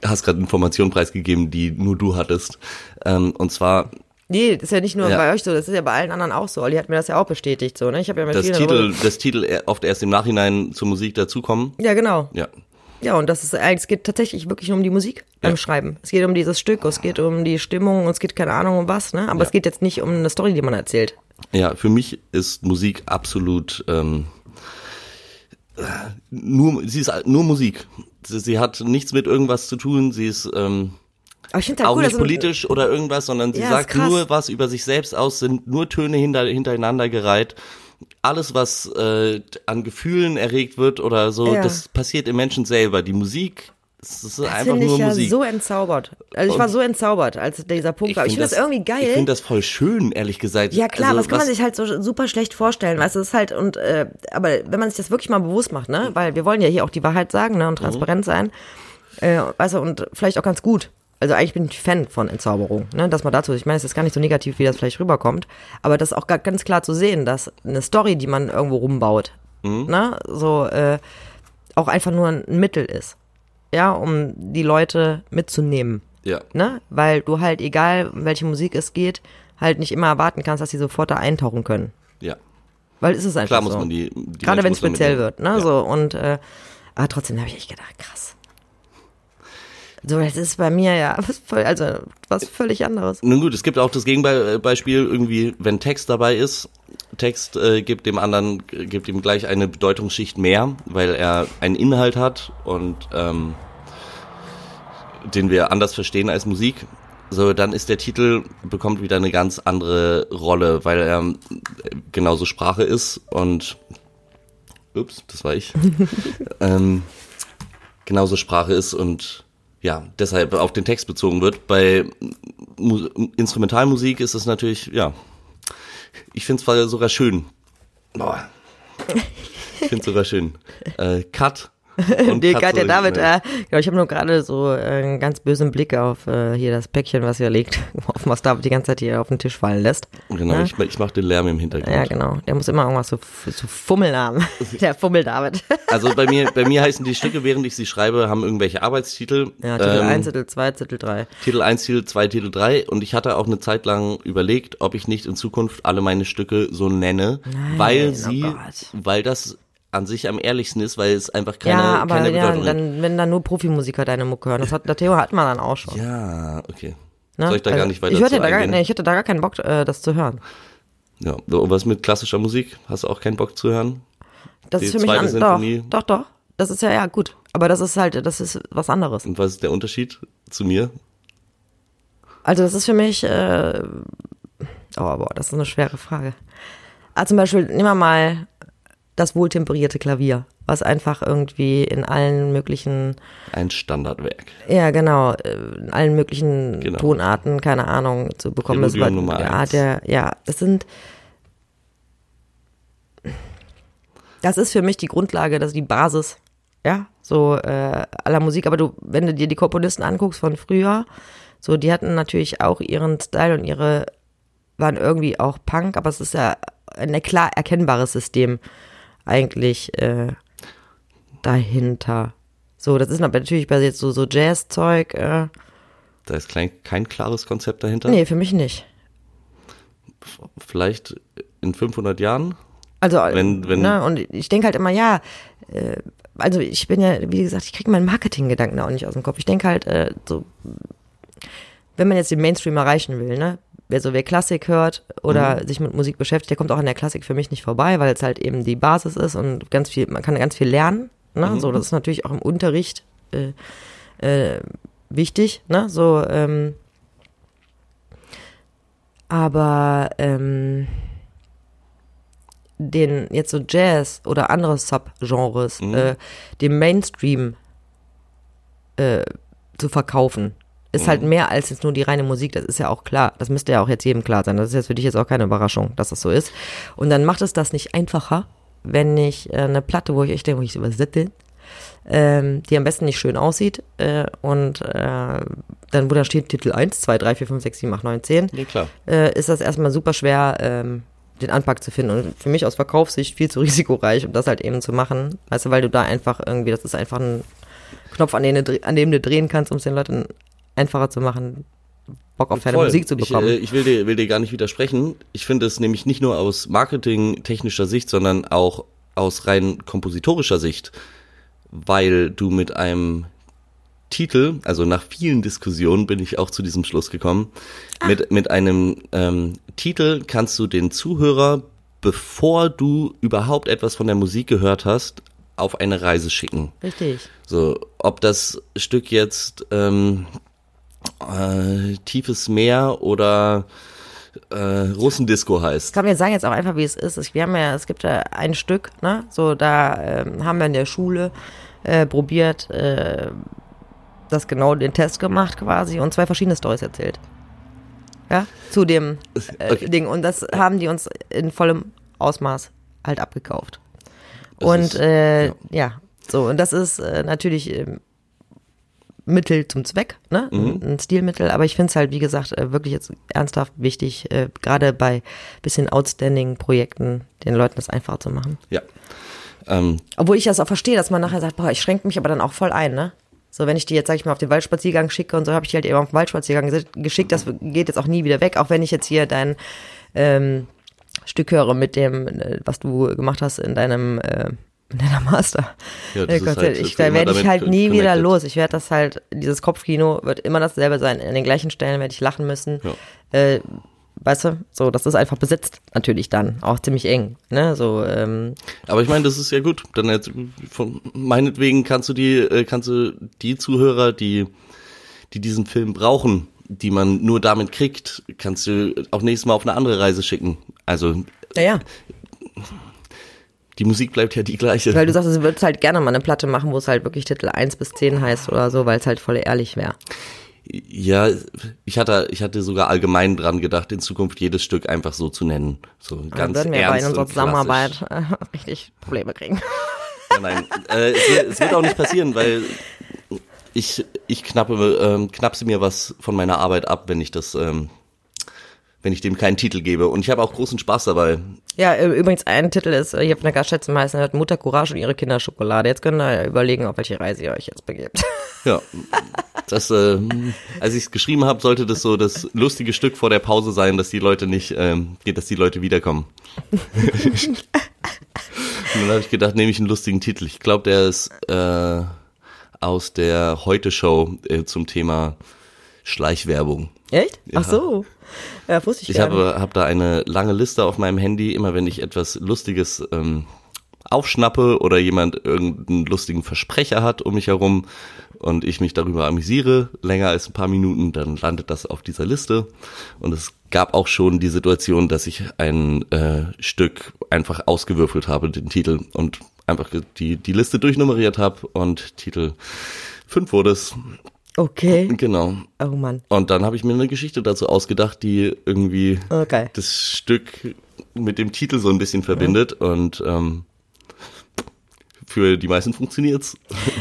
hast gerade Informationen preisgegeben, die nur du hattest. Ähm, und zwar Nee, das ist ja nicht nur Ja. bei euch so, das ist ja bei allen anderen auch so. Olli hat mir das ja auch bestätigt, so, ne? Ich habe ja mit das Titel, darüber- das Titel e- oft erst im Nachhinein zur Musik dazukommen. Ja, genau. Ja. Ja, und das ist eigentlich, es geht tatsächlich wirklich um die Musik beim Ja. Schreiben. Es geht um dieses Stück, es geht um die Stimmung, es geht keine Ahnung um was, ne? Aber Ja. es geht jetzt nicht um eine Story, die man erzählt. Ja, für mich ist Musik absolut ähm, nur, sie ist nur Musik. Sie, sie hat nichts mit irgendwas zu tun. Sie ist ähm, auch cool, nicht politisch oder irgendwas, sondern sie Ja, sagt nur was über sich selbst aus, sind nur Töne hinter, hintereinander gereiht. Alles, was äh, an Gefühlen erregt wird oder so, Ja. das passiert im Menschen selber. Die Musik, es ist das einfach finde nur ich ja Musik. so entzaubert. Also ich war so entzaubert, als dieser Punkt war. Ich finde das, irgendwie geil. Ich finde das voll schön, ehrlich gesagt. Ja klar, Also, das kann man sich halt so super schlecht vorstellen, weißt du, es ist halt und äh, aber wenn man sich das wirklich mal bewusst macht, ne, weil wir wollen ja hier auch die Wahrheit sagen, ne, und Mhm. transparent sein, äh, weißt du, und vielleicht auch ganz gut. Also eigentlich bin ich Fan von Entzauberung, ne, dass man dazu, ich meine, es ist gar nicht so negativ, wie das vielleicht rüberkommt, aber das ist auch ga- ganz klar zu sehen, dass eine Story, die man irgendwo rumbaut, Mhm. ne, so äh, auch einfach nur ein Mittel ist. Ja, um die Leute mitzunehmen. Ja. Ne? Weil du halt, egal um welche Musik es geht, halt nicht immer erwarten kannst, dass sie sofort da eintauchen können. Ja. Weil es ist einfach Klar so. muss man die, die Gerade wenn es speziell mitnehmen. wird, ne? Ja. So und äh, aber trotzdem habe ich echt gedacht, krass. So, das ist bei mir ja was voll, also was völlig anderes. Nun gut, es gibt auch das Gegenbeispiel irgendwie, wenn Text dabei ist. Text äh, gibt dem anderen, äh, gibt ihm gleich eine Bedeutungsschicht mehr, weil er einen Inhalt hat und ähm, den wir anders verstehen als Musik. So, dann ist der Titel, bekommt wieder eine ganz andere Rolle, weil er äh, genauso Sprache ist und ups, das war ich. ähm, genauso Sprache ist und ja, deshalb auf den Text bezogen wird. Bei Mu Instrumentalmusik ist es natürlich, ja, ich finde es sogar schön. Boah. Ich finde es sogar schön. Äh, Cut. Katja so- David, äh, genau, ich habe nur gerade so äh, einen ganz bösen Blick auf äh, hier das Päckchen, was hier liegt, auf was David die ganze Zeit hier auf den Tisch fallen lässt. Genau, Ne? ich, ich mache den Lärm im Hintergrund. Ja, genau. Der muss immer irgendwas so, so fummeln haben. Der Fummel David. Also bei mir, bei mir heißen die Stücke, während ich sie schreibe, haben irgendwelche Arbeitstitel. Ja, Titel Ähm, 1, Titel 2, Titel 3. Titel 1, Titel 2, Titel 3 und ich hatte auch eine Zeit lang überlegt, ob ich nicht in Zukunft alle meine Stücke so nenne, weil oh sie, Gott. weil das an sich am ehrlichsten ist, weil es einfach keine, ja, aber keine ja, Bedeutung hat. dann, wenn dann nur Profimusiker deine Mucke hören. Das hat, der Theo hat man dann auch schon. Ja, okay. ne? Soll ich da gar Also, nicht weiter ich, zu da gar, nee, ich hätte da gar keinen Bock, äh, das zu hören. Ja, und was mit klassischer Musik? Hast du auch keinen Bock zu hören? Das Die ist für mich an, Sinfonie. doch, doch, doch. Das ist ja, ja, gut. Aber das ist halt, das ist was anderes. Und was ist der Unterschied zu mir? Also das ist für mich, äh, oh, boah, das ist eine schwere Frage. Ah, zum Beispiel, nehmen wir mal das wohltemperierte Klavier, was einfach irgendwie in allen möglichen, Ein Standardwerk. ja genau, äh, in allen möglichen Genau. Tonarten, keine Ahnung, zu bekommen Präludium weil- Nummer ja, der, ja, das sind, das ist für mich die Grundlage, das ist die Basis, ja, so äh, aller Musik. Aber du, wenn du dir die Komponisten anguckst von früher, so die hatten natürlich auch ihren Style und ihre waren irgendwie auch Punk, aber es ist ja ein klar erkennbares System eigentlich äh, dahinter. So, das ist natürlich bei jetzt so, so Jazz-Zeug, äh, Da ist klein, kein klares Konzept dahinter. nee, für mich nicht. Vielleicht in 500 Jahren? Also, Wenn- wenn- ne, und ich denke halt immer, ja, äh, also ich bin ja, wie gesagt, ich kriege meinen Marketinggedanken auch nicht aus dem Kopf. Ich denke halt, äh, so, wenn man jetzt den Mainstream erreichen will, ne, wer so wer Klassik hört oder Mhm. sich mit Musik beschäftigt, der kommt auch an der Klassik für mich nicht vorbei, weil es halt eben die Basis ist und ganz viel, man kann ganz viel lernen, ne, Mhm. so, das ist natürlich auch im Unterricht äh, äh, wichtig, ne, so, ähm, aber ähm, den jetzt so Jazz oder andere Subgenres Mhm. äh, dem Mainstream äh, zu verkaufen, ist Mhm. halt mehr als jetzt nur die reine Musik. Das ist ja auch klar. Das müsste ja auch jetzt jedem klar sein. Das ist jetzt für dich jetzt auch keine Überraschung, dass das so ist. Und dann macht es das nicht einfacher, wenn ich äh, eine Platte, wo ich echt denke, wo ich was ist denn? Ähm, die am besten nicht schön aussieht äh, und äh, dann, wo da steht Titel 1, 2, 3, 4, 5, 6, 7, 8, 9, 10, Nee, klar. äh, ist das erstmal super schwer, ähm, den Anpack zu finden. Und für mich aus Verkaufssicht viel zu risikoreich, um das halt eben zu machen. Weißt du, weil du da einfach irgendwie, das ist einfach ein Knopf, an, den du, an dem du drehen kannst, um es den Leuten einfacher zu machen, Bock auf deine Voll. Musik zu bekommen. Ich, äh, ich will, dir, will dir gar nicht widersprechen. Ich finde es nämlich nicht nur aus marketingtechnischer Sicht, sondern auch aus rein kompositorischer Sicht, weil du mit einem Titel, also nach vielen Diskussionen bin ich auch zu diesem Schluss gekommen, mit, mit einem ähm, Titel kannst du den Zuhörer, bevor du überhaupt etwas von der Musik gehört hast, auf eine Reise schicken. Richtig. So, ob das Stück jetzt ähm, äh, Tiefes Meer oder äh, Russendisco heißt. kann mir sagen jetzt auch einfach, wie es ist. Ich, wir haben ja, es gibt ja ein Stück, ne? So, da ähm, haben wir in der Schule äh, probiert, äh, das genau den Test gemacht quasi und zwei verschiedene Stories erzählt. Ja, zu dem äh, Okay. Ding. Und das haben die uns in vollem Ausmaß halt abgekauft. Das und ist- äh, ja. ja. so, und das ist äh, natürlich ähm, Mittel zum Zweck, ne? Mhm. Ein Stilmittel, aber ich finde es halt, wie gesagt, äh, wirklich jetzt ernsthaft wichtig, äh, gerade bei bisschen outstanding Projekten, den Leuten das einfach zu machen. Ja. Ähm, Obwohl ich das auch verstehe, dass man nachher sagt, boah, ich schränke mich aber dann auch voll ein, ne? So, wenn ich die jetzt, sag ich mal, auf den Waldspaziergang schicke und so, habe ich die halt eben auf den Waldspaziergang ges- geschickt, das geht jetzt auch nie wieder weg, auch wenn ich jetzt hier dein ähm, Stück höre mit dem, äh, was du gemacht hast in deinem äh, deiner Master. Ja, das Äh, ist Konzert. halt ich, da werde ich halt nie connected. wieder los. Ich werde das halt, dieses Kopfkino wird immer dasselbe sein. An den gleichen Stellen werde ich lachen müssen. Ja. Äh, weißt du, so, das ist einfach besetzt natürlich dann, auch ziemlich eng, ne, so, ähm, Aber ich meine, das ist ja gut. Dann jetzt, von meinetwegen kannst du die, äh, kannst du die Zuhörer, die, die diesen Film brauchen, die man nur damit kriegt, kannst du auch nächstes Mal auf eine andere Reise schicken. Also naja, die Musik bleibt ja die gleiche. weil du sagst, es wird halt gerne mal eine Platte machen, wo es halt wirklich Titel 1 bis 10 heißt oder so, weil es halt voll ehrlich wäre. Ja, ich hatte, ich hatte sogar allgemein dran gedacht, in Zukunft jedes Stück einfach so zu nennen. So Dann ganz würden wir ernst unserer und Zusammenarbeit äh, richtig Probleme kriegen. Ja, nein, äh, es, wird- es wird auch nicht passieren, weil ich, ich knappe, ähm, knapse mir was von meiner Arbeit ab, wenn ich das, ähm, wenn ich dem keinen Titel gebe. Und ich habe auch großen Spaß dabei. Ja, übrigens, ein Titel ist, hier von der Gaststätte heißen hört Mutter Courage und ihre Kinder Schokolade. Jetzt könnt ihr überlegen, auf welche Reise ihr euch jetzt begebt. Ja, das, äh, als ich es geschrieben habe, sollte das so das lustige Stück vor der Pause sein, dass die Leute nicht, ähm, dass die Leute wiederkommen. Und dann habe ich gedacht, nehme ich einen lustigen Titel. Ich glaube, der ist äh, aus der Heute-Show äh, zum Thema Schleichwerbung. Echt? Ja. Ach so. Ja, wusste ich, Ich gar nicht. habe, habe da eine lange Liste auf meinem Handy, immer wenn ich etwas Lustiges ähm, aufschnappe oder jemand irgendeinen lustigen Versprecher hat um mich herum und ich mich darüber amüsiere, länger als ein paar Minuten, dann landet das auf dieser Liste. Und es gab auch schon die Situation, dass ich ein äh, Stück einfach ausgewürfelt habe, den Titel, und einfach die, die Liste durchnummeriert habe und Titel 5 wurde es. Okay. Genau. Oh Mann. Und dann habe ich mir eine Geschichte dazu ausgedacht, die irgendwie Okay. das Stück mit dem Titel so ein bisschen verbindet und ähm, für die meisten funktioniert's.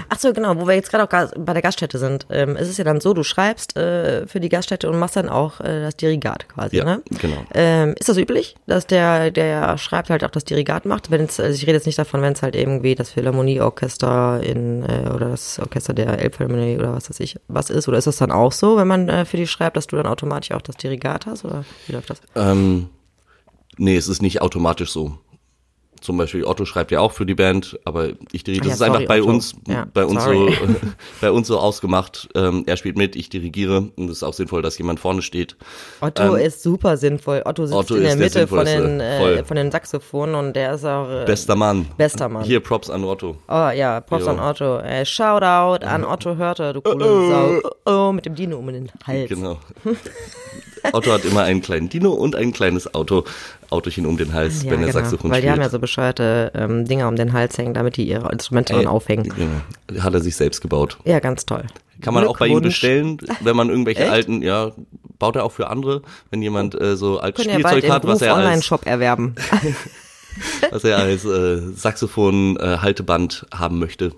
Ach so, genau, wo wir jetzt gerade auch bei der Gaststätte sind. Ähm, es ist ja dann so, du schreibst äh, für die Gaststätte und machst dann auch äh, das Dirigat quasi, Ja, ne? genau. Ähm, ist das üblich, dass der, der schreibt halt auch das Dirigat macht? Wenn also ich rede jetzt nicht davon, wenn es halt irgendwie das Philharmonieorchester in äh, oder das Orchester der Elbphilharmonie oder was weiß ich was ist, oder ist das dann auch so, wenn man äh, für die schreibt, dass du dann automatisch auch das Dirigat hast oder wie läuft das? Ähm, nee, es ist nicht automatisch so. Zum Beispiel Otto schreibt ja auch für die Band, aber ich dirigiere. Das Ja, ist sorry, einfach bei Otto. uns, Ja, bei uns sorry. so, bei uns so ausgemacht. Ähm, er spielt mit, ich dirigiere und es ist auch sinnvoll, dass jemand vorne steht. Otto Ähm, ist super sinnvoll. Otto sitzt Otto in der ist der Mitte von den, äh, von den Saxophonen und der ist auch äh, Bester Mann. Bester Mann. Hier Props an Otto. Oh ja, Props Jo. an Otto. Äh, Shoutout an Otto Hörter, du coole Sau. Oh, oh, mit dem Dino um den Hals. Genau. Otto hat immer einen kleinen Dino und ein kleines Auto, Autochen um den Hals, Ja, wenn er genau, Saxophon weil die spielt. haben ja so bescheuerte ähm, Dinger um den Hals hängen, damit die ihre Instrumente dran Ey, aufhängen. Genau. Hat er sich selbst gebaut. Ja, ganz toll. Kann man auch bei ihm bestellen, wenn man irgendwelche alten, ja, baut er auch für andere, wenn jemand äh, so altes Können Spielzeug hat, was er als, Online-Shop erwerben. was er als äh, Saxophon-Halteband haben möchte.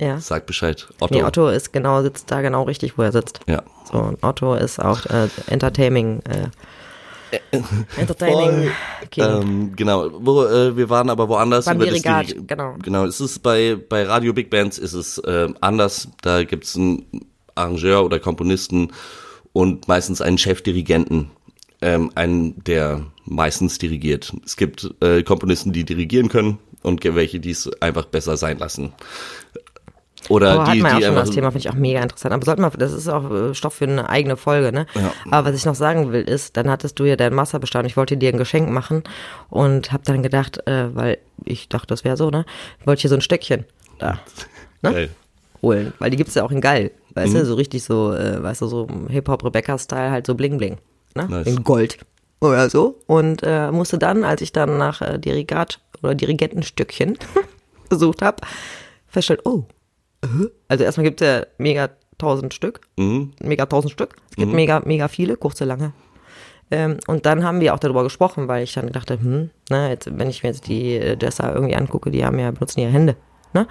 ja. Sagt Bescheid. Otto. Nee, Otto ist genau, sitzt da genau richtig, wo er sitzt. Ja. So, und Otto ist auch äh, entertaining, äh, entertaining King. Ähm, genau, wo, äh, wir waren aber woanders. Beim über das Dirigat, Diri- genau. Genau, es ist bei, bei Radio Big Bands ist es äh, anders. Da gibt's einen Arrangeur oder Komponisten und meistens einen Chefdirigenten, ähm, einen, der meistens dirigiert. Es gibt äh, Komponisten, die dirigieren können und welche, die es einfach besser sein lassen. Oder Aber die, hatten wir ja auch die schon das Thema, finde ich auch mega interessant. Aber sollten wir, das ist auch äh, Stoff für eine eigene Folge, ne? Ja. Aber was ich noch sagen will, ist, dann hattest du ja deinen Masterbestand, ich wollte dir ein Geschenk machen und habe dann gedacht, äh, weil ich dachte, das wäre so, ne? Wollte ich hier so ein Stöckchen da ne? Geil. holen, weil die gibt's ja auch in geil, weißt Mhm. du, so richtig so, äh, weißt du, so Hip-Hop-Rebecca-Style, halt so bling-bling, ne? Nice. In Gold oder so. Und äh, musste dann, als ich dann nach äh, Dirigat oder Dirigentenstückchen gesucht habe, feststellen, oh, also erstmal gibt's ja mega tausend Stück, Mhm. mega tausend Stück. Es gibt mega, mega viele, kurze, lange. Ähm, und dann haben wir auch darüber gesprochen, weil ich dann dachte, hm, na, jetzt, wenn ich mir jetzt die Dresser irgendwie angucke, die haben ja, benutzen ihre Hände. Ne?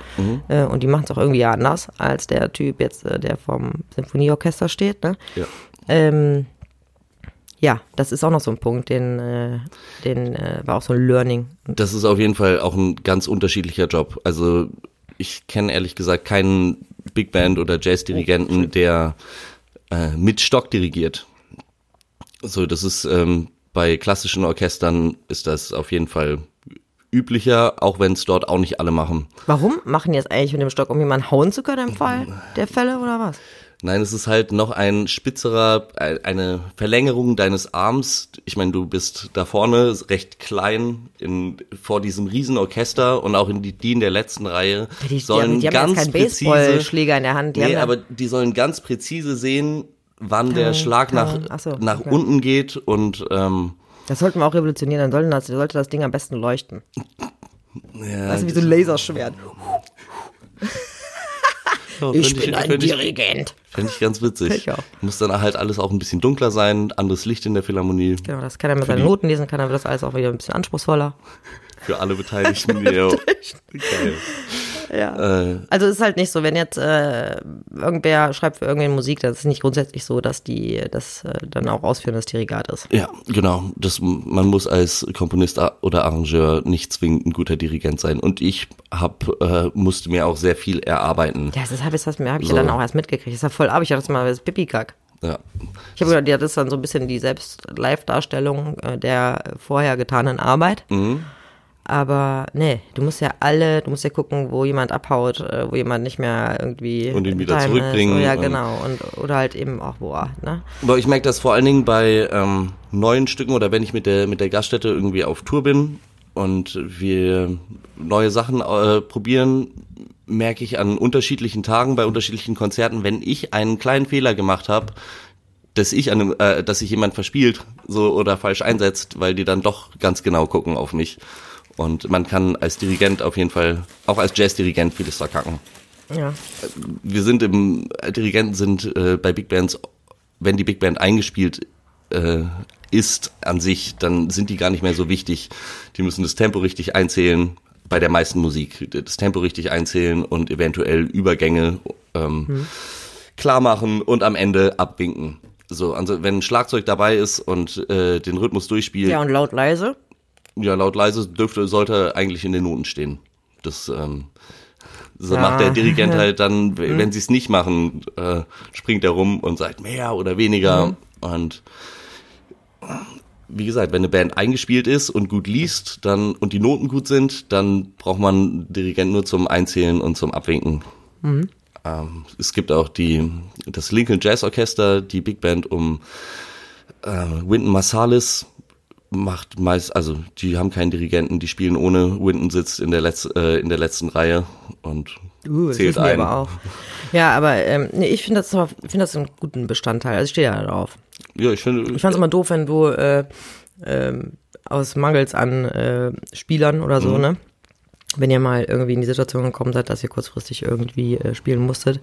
Äh, und die machen es auch irgendwie anders als der Typ jetzt, äh, der vom Symphonieorchester steht. Ne? Ja. Ähm, ja, das ist auch noch so ein Punkt, den, äh, den war auch so ein Learning. Das ist auf jeden Fall auch ein ganz unterschiedlicher Job. Also ich kenne ehrlich gesagt keinen Big Band oder Jazz-Dirigenten, der äh, mit Stock dirigiert. So, das ist ähm, bei klassischen Orchestern ist das auf jeden Fall üblicher, auch wenn es dort auch nicht alle machen. Warum machen die das eigentlich mit dem Stock, um jemanden hauen zu können im Fall der Fälle oder was? Nein, es ist halt noch ein spitzerer, eine Verlängerung deines Arms. Ich meine, du bist da vorne recht klein in, vor diesem Riesenorchester und auch in die, die in der letzten Reihe Ja, die, sollen die haben ganz keinen präzise, Baseballschläger in der Hand. Die nee, aber die sollen ganz präzise sehen, wann der Tang, Schlag nach, so, nach okay. unten geht und ähm, das sollten wir auch revolutionieren, dann sollte das, sollte das Ding am besten leuchten. ja, Das ist wie so ein Laserschwert. Ja, Ich bin ein find ich, Dirigent. Fände ich ganz witzig. Ich auch. Muss dann halt alles auch ein bisschen dunkler sein, anderes Licht in der Philharmonie. Genau, das kann er mit seinen Noten lesen, kann er das alles auch wieder ein bisschen anspruchsvoller. Für alle Beteiligten. ja. Geil. Ja. Äh, Also es ist halt nicht so, wenn jetzt äh, irgendwer schreibt für irgendwen Musik, das ist nicht grundsätzlich so, dass die das äh, dann auch ausführendes Dirigat ist. ja, genau. Das, man muss als Komponist oder Arrangeur nicht zwingend ein guter Dirigent sein. Und ich hab, äh, musste mir auch sehr viel erarbeiten. Ja, das habe ich, das hab ich So. ja dann auch erst mitgekriegt. Das ist ja voll ab. Ich dachte das mal, das ist Pipi-Kack. Ja. Ich habe gedacht, ja, das ist dann so ein bisschen die Selbst-Live-Darstellung äh, der vorher getanen Arbeit. Mhm. Aber nee, du musst ja alle, du musst ja gucken, wo jemand abhaut, äh, wo jemand nicht mehr irgendwie Und ihn wieder Time ist. zurückbringen Oh, ja, genau. Und, oder halt eben auch, boah, ne? Aber ich merke das vor allen Dingen bei ähm, neuen Stücken oder wenn ich mit der mit der Gaststätte irgendwie auf Tour bin und wir neue Sachen äh, probieren, merke ich an unterschiedlichen Tagen bei unterschiedlichen Konzerten, wenn ich einen kleinen Fehler gemacht habe, dass ich an einem, äh, dass sich jemand verspielt so oder falsch einsetzt, weil die dann doch ganz genau gucken auf mich. Und man kann als Dirigent auf jeden Fall, auch als Jazzdirigent vieles verkacken Ja. wir sind im Dirigenten sind äh, bei Big Bands, wenn die Big Band eingespielt äh, ist an sich, dann sind die gar nicht mehr so wichtig. Die müssen das Tempo richtig einzählen bei der meisten Musik, das Tempo richtig einzählen und eventuell Übergänge ähm, klar machen und am Ende abwinken. So, also wenn ein Schlagzeug dabei ist und äh, den Rhythmus durchspielt, Ja, und laut leise. Ja, laut leise dürfte, sollte eigentlich in den Noten stehen. Das ähm, so Ja. macht der Dirigent halt dann, w- wenn sie es nicht machen, äh, springt er rum und sagt mehr oder weniger. Und wie gesagt, wenn eine Band eingespielt ist und gut liest, dann und die Noten gut sind, dann braucht man einen Dirigent nur zum Einzählen und zum Abwinken. Ähm, es gibt auch die das Lincoln Jazz Orchester, die Big Band um äh, Wynton Marsalis macht meist, also die haben keinen Dirigenten, die spielen ohne Wynton sitzt in der Letz, äh, in der letzten Reihe und Uh, das zählt ein. aber auch. Ja, aber ähm, nee, ich finde das, finde das einen guten Bestandteil. Also ich stehe ja drauf. Ja, ich finde, Ich fand es immer doof, wenn du äh, ähm, aus Mangels an äh, Spielern oder Mhm. so, ne? Wenn ihr mal irgendwie in die Situation gekommen seid, dass ihr kurzfristig irgendwie äh, spielen musstet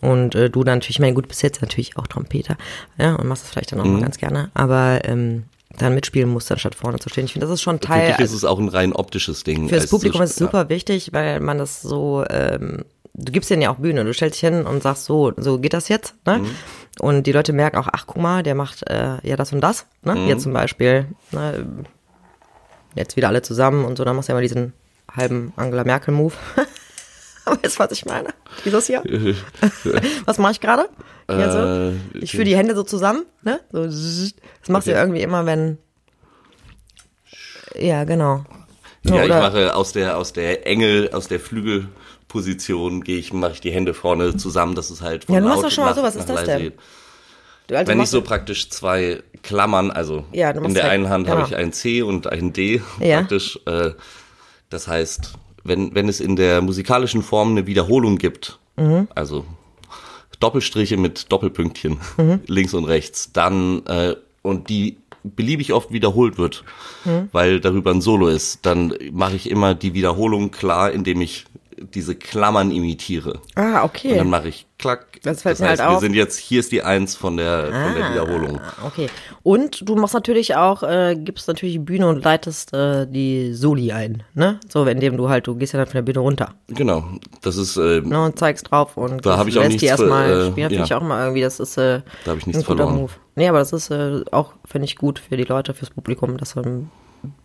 und äh, du dann natürlich, ich meine, gut, bist jetzt natürlich auch Trompeter, ja, und machst das vielleicht dann auch Mhm. mal ganz gerne, aber ähm, dann mitspielen musst, anstatt vorne zu stehen. Ich finde, das ist schon Teil, wirklich ist es auch ein rein optisches Ding. für das als Publikum ist es super wichtig, weil man das so, ähm, du gibst denen ja auch Bühne, du stellst dich hin und sagst so, so geht das jetzt, ne? Und die Leute merken auch, ach guck mal, der macht äh, ja das und das, ne? Jetzt zum Beispiel, ne? Jetzt wieder alle zusammen und so, dann machst du ja mal diesen halben Angela Merkel Move. weißt du, was ich meine? Dieses hier? was mache ich gerade? So. Äh, Ich führe die Hände so zusammen, ne? So, das machst du Okay. ja irgendwie immer, wenn. Ja, genau. Ja, ich mache aus der aus der Engel, aus der Flügelposition gehe ich, mache ich die Hände vorne zusammen, dass es halt von Ja, du machst doch schon mal so, was ist das denn? Du, also Wenn ich so du- praktisch zwei Klammern, also Ja, du in der einen Hand habe genau. ich ein C und ein D Ja. praktisch. Äh, das heißt, wenn, wenn es in der musikalischen Form eine Wiederholung gibt, Mhm. also Doppelstriche mit Doppelpünktchen Mhm. links und rechts, dann äh, und die beliebig oft wiederholt wird, Mhm. weil darüber ein Solo ist, dann mache ich immer die Wiederholung klar, indem ich diese Klammern imitiere. Ah, okay. Und dann mache ich klack. Das fällt mir heißt, halt wir auf. sind jetzt, hier ist die Eins von der, von der Wiederholung. Ah, okay. Und du machst natürlich auch, äh, gibst natürlich die Bühne und leitest äh, die Soli ein, ne? So, indem du halt, du gehst ja dann von der Bühne runter, Genau. Das ist, äh, ne? Und zeigst drauf und Da hab ich auch die erstmal äh, spielen. Finde ich ja. auch mal irgendwie, das ist äh, Da hab ich ein nichts guter verloren. Move. Nee, aber das ist äh, auch, finde ich, gut für die Leute, fürs Publikum, das ähm,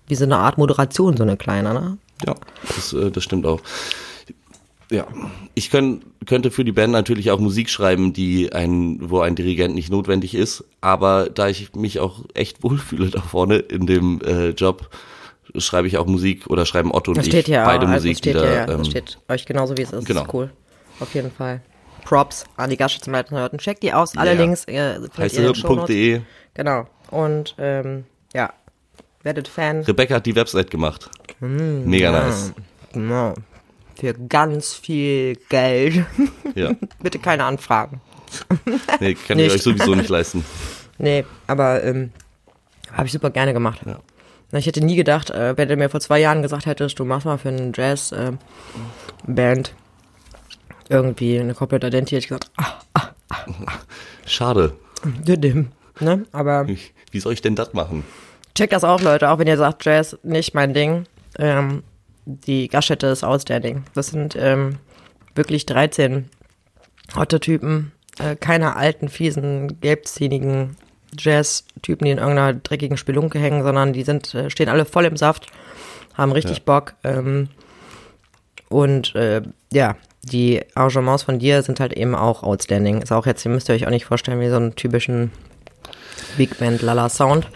wie so eine Art Moderation, so eine kleine, ne? Ja, das, äh, das stimmt auch. Ja, ich könn, könnte für die Band natürlich auch Musik schreiben, die ein, wo ein Dirigent nicht notwendig ist, aber da ich mich auch echt wohlfühle da vorne in dem äh, Job, schreibe ich auch Musik oder schreiben Otto und Das ich steht ja beide also Musik, das steht die ja, da, ja, ähm, das steht euch genauso wie es ist. genau. Das ist cool. Auf jeden Fall. Props an die Gasche zum Leiten hörten. Checkt die aus. Alle Ja. Links äh, findet ihr in den. Genau. Und ähm, ja, werdet Fan. Rebecca hat die Website gemacht. Hm, Mega nice. Genau. Für ganz viel Geld. Ja. Bitte keine Anfragen. Nee, könnt ihr Nicht. euch sowieso nicht leisten. Nee, aber ähm, habe ich super gerne gemacht. Ja. Ich hätte nie gedacht, äh, wenn du mir vor zwei Jahren gesagt hättest, du machst mal für eine Jazz-Band irgendwie eine Corporate Identity, hätte ich gesagt, ah, Schade. didim. Ne? Aber wie soll ich denn das machen? Checkt das auch, Leute, auch wenn ihr sagt, Jazz nicht mein Ding. Ähm, die Gaststätte ist outstanding. Das sind ähm, wirklich 13 Otto-Typen, äh, keine alten, fiesen, gelbzähnigen Jazz-Typen, die in irgendeiner dreckigen Spelunke hängen, sondern die sind, äh, stehen alle voll im Saft, haben richtig Ja. Bock. Ähm, und äh, ja, die Arrangements von dir sind halt eben auch outstanding. Ist auch jetzt, ihr müsst ihr euch auch nicht vorstellen, wie so einen typischen Big Band Lala Sound.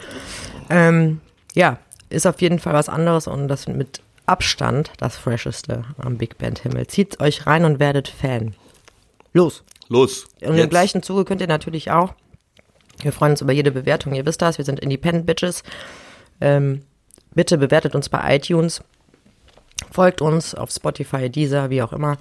Ähm, ja, ist auf jeden Fall was anderes und das mit Abstand das Fresheste am Big Band Himmel. Zieht euch rein und werdet Fan. Los! Los. Und im jetzt. gleichen Zuge könnt ihr natürlich auch, wir freuen uns über jede Bewertung, ihr wisst das, wir sind Independent Bitches. Ähm, bitte bewertet uns bei iTunes, folgt uns auf Spotify, Deezer, wie auch immer.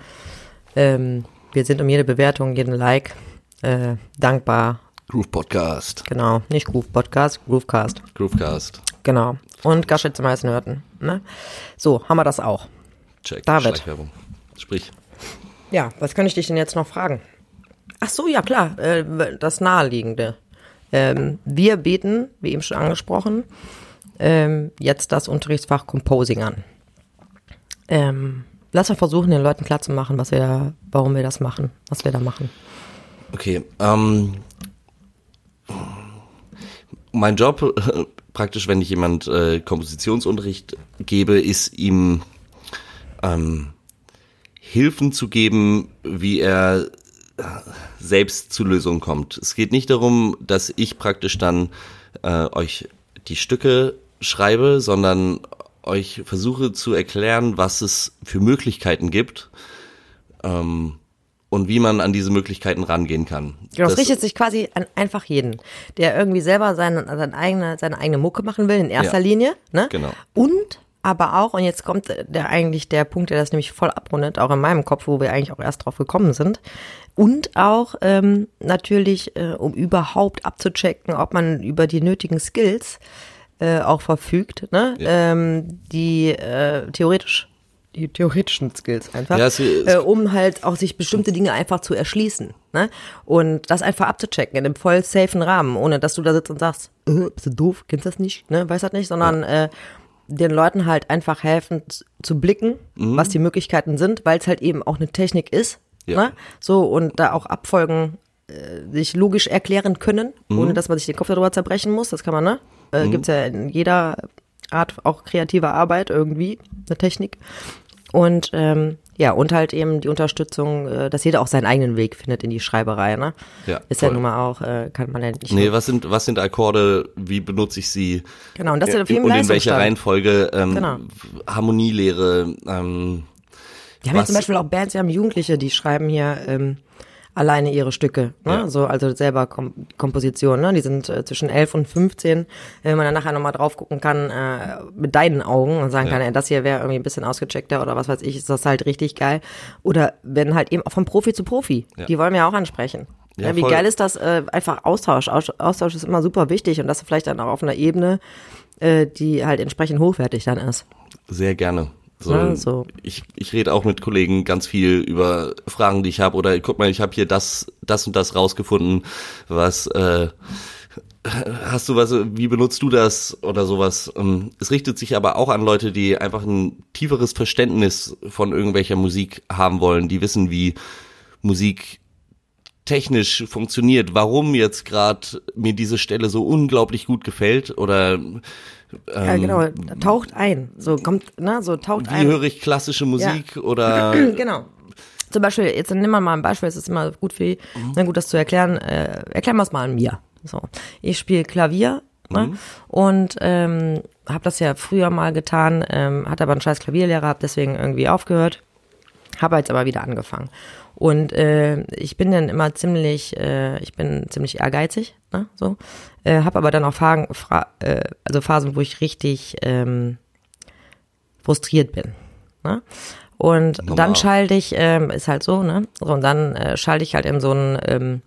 Ähm, wir sind um jede Bewertung, jeden Like äh, dankbar. Groove Podcast. Genau, nicht Groove Podcast, Groovecast. Groovecast. Genau. Und Gaschet zum meisten hörten. Ne? So, haben wir das auch. Check. David. Sprich. Ja, was kann ich dich denn jetzt noch fragen? Ach so, ja klar, äh, das Naheliegende. Ähm, wir bieten, wie eben schon angesprochen, ähm, jetzt das Unterrichtsfach Composing an. Ähm, lass mal versuchen, den Leuten klarzumachen, was wir, warum wir das machen, was wir da machen. Okay, ähm, mein Job praktisch, wenn ich jemand äh, Kompositionsunterricht gebe, ist ihm ähm, Hilfen zu geben, wie er äh, selbst zu Lösungen kommt. Es geht nicht darum, dass ich praktisch dann äh, euch die Stücke schreibe, sondern euch versuche zu erklären, was es für Möglichkeiten gibt ähm, und wie man an diese Möglichkeiten rangehen kann. Genau, das, richtet sich quasi an einfach jeden, der irgendwie selber seine, seine, eigene, seine eigene Mucke machen will, in erster Ja, Linie. Ne? genau. Und aber auch, und jetzt kommt der eigentlich der Punkt, der das nämlich voll abrundet, auch in meinem Kopf, wo wir eigentlich auch erst drauf gekommen sind. Und auch ähm, natürlich, äh, um überhaupt abzuchecken, ob man über die nötigen Skills äh, auch verfügt, ne? Ja. ähm, die äh, theoretisch die theoretischen Skills einfach, Ja, es- es- äh, um halt auch sich bestimmte Dinge einfach zu erschließen. Ne? Und das einfach abzuchecken in einem voll safen Rahmen, ohne dass du da sitzt und sagst, äh, bist du doof, kennst das nicht, ne? Weiß das nicht, sondern äh, den Leuten halt einfach helfen zu blicken, was die Möglichkeiten sind, weil es halt eben auch eine Technik ist. Ja. Ne? So, und da auch Abfolgen äh, sich logisch erklären können, ohne dass man sich den Kopf darüber zerbrechen muss. Das kann man, ne? Äh, Gibt's ja in jeder Art auch kreativer Arbeit irgendwie, eine Technik. Und ähm, ja, und halt eben die Unterstützung, äh, dass jeder auch seinen eigenen Weg findet in die Schreiberei, ne? Ja, Ist ja voll. nun mal auch, äh, kann man ja nicht. Nee, was sind, was sind Akkorde, wie benutze ich sie? genau, und das ist ja auf jedem und in welcher. Reihenfolge? Ähm, Genau. Harmonielehre, ähm, Wir haben ja zum Beispiel auch Bands, wir haben Jugendliche, die schreiben hier ähm, alleine ihre Stücke, ne? Ja. so also selber Kom Kompositionen, ne? die sind äh, zwischen 11 und 15, wenn man dann nachher nochmal drauf gucken kann äh, mit deinen Augen und sagen Ja. kann, ey, das hier wäre irgendwie ein bisschen ausgecheckter oder was weiß ich, ist das halt richtig geil. Oder wenn halt eben auch von Profi zu Profi, Ja. die wollen wir auch ansprechen. Ja, Ja, wie voll. geil ist das? Äh, einfach Austausch. Aus- Austausch ist immer super wichtig und das vielleicht dann auch auf einer Ebene, äh, die halt entsprechend hochwertig dann ist. sehr gerne. So, Ne, so. Ich, ich rede auch mit Kollegen ganz viel über Fragen, die ich habe. Oder guck mal, ich habe hier das, das und das rausgefunden, was äh, hast du was, wie benutzt du das oder sowas? Ähm, Es richtet sich aber auch an Leute, die einfach ein tieferes Verständnis von irgendwelcher Musik haben wollen, die wissen, wie Musik technisch funktioniert, warum jetzt gerade mir diese Stelle so unglaublich gut gefällt oder ähm, ja, genau, taucht ein. So kommt, ne, so taucht wie ein. höre ich klassische Musik oder Genau. Zum Beispiel, jetzt nimm mal mal ein Beispiel, es ist immer gut für na gut, das zu erklären. Äh, erklären wir es mal an mir. So, ich spiele Klavier ne? und ähm, habe das ja früher mal getan, ähm, hatte aber einen scheiß Klavierlehrer, habe deswegen irgendwie aufgehört, habe jetzt aber wieder angefangen. Und äh, ich bin dann immer ziemlich, äh, ich bin ziemlich ehrgeizig, ne, so, äh, habe aber dann auch Phasen, äh, also Phasen, wo ich richtig ähm, frustriert bin. Ne? Und Normal. dann schalte ich, ähm, ist halt so, ne? So, und dann äh, schalte ich halt in so einen ähm,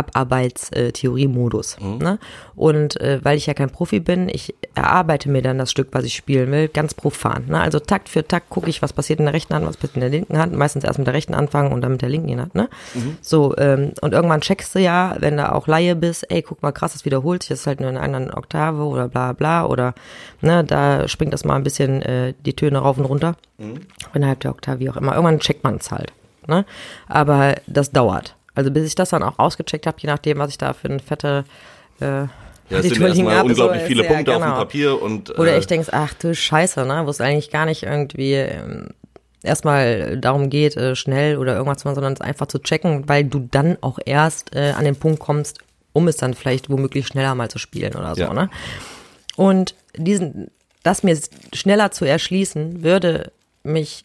Abarbeitstheorie-Modus. Ne? Und äh, weil ich ja kein Profi bin, ich erarbeite mir dann das Stück, was ich spielen will, ganz profan. Ne? Also Takt für Takt gucke ich, was passiert in der rechten Hand, was passiert in der linken Hand. Meistens erst mit der rechten anfangen und dann mit der linken Hand. Ne? So, ähm, und irgendwann checkst du ja, wenn du auch Laie bist, ey, guck mal, krass, das wiederholt sich, das ist halt nur in einer anderen Oktave oder bla bla oder ne, da springt das mal ein bisschen äh, die Töne rauf und runter. Innerhalb der Oktave, wie auch immer. Irgendwann checkt man es halt. Ne? Aber das dauert. Also bis ich das dann auch ausgecheckt habe, je nachdem, was ich da für eine fette äh, ja, es sind erstmal hab, unglaublich so, viele ist, Punkte ja, auf dem genau. Papier und Oder äh, ich denkst, ach du Scheiße, ne? Wo es eigentlich gar nicht irgendwie ähm, erstmal darum geht, äh, schnell oder irgendwas zu machen, sondern es einfach zu checken, weil du dann auch erst äh, an den Punkt kommst, um es dann vielleicht womöglich schneller mal zu spielen oder so, Ja. ne? Und diesen, das mir schneller zu erschließen, würde mich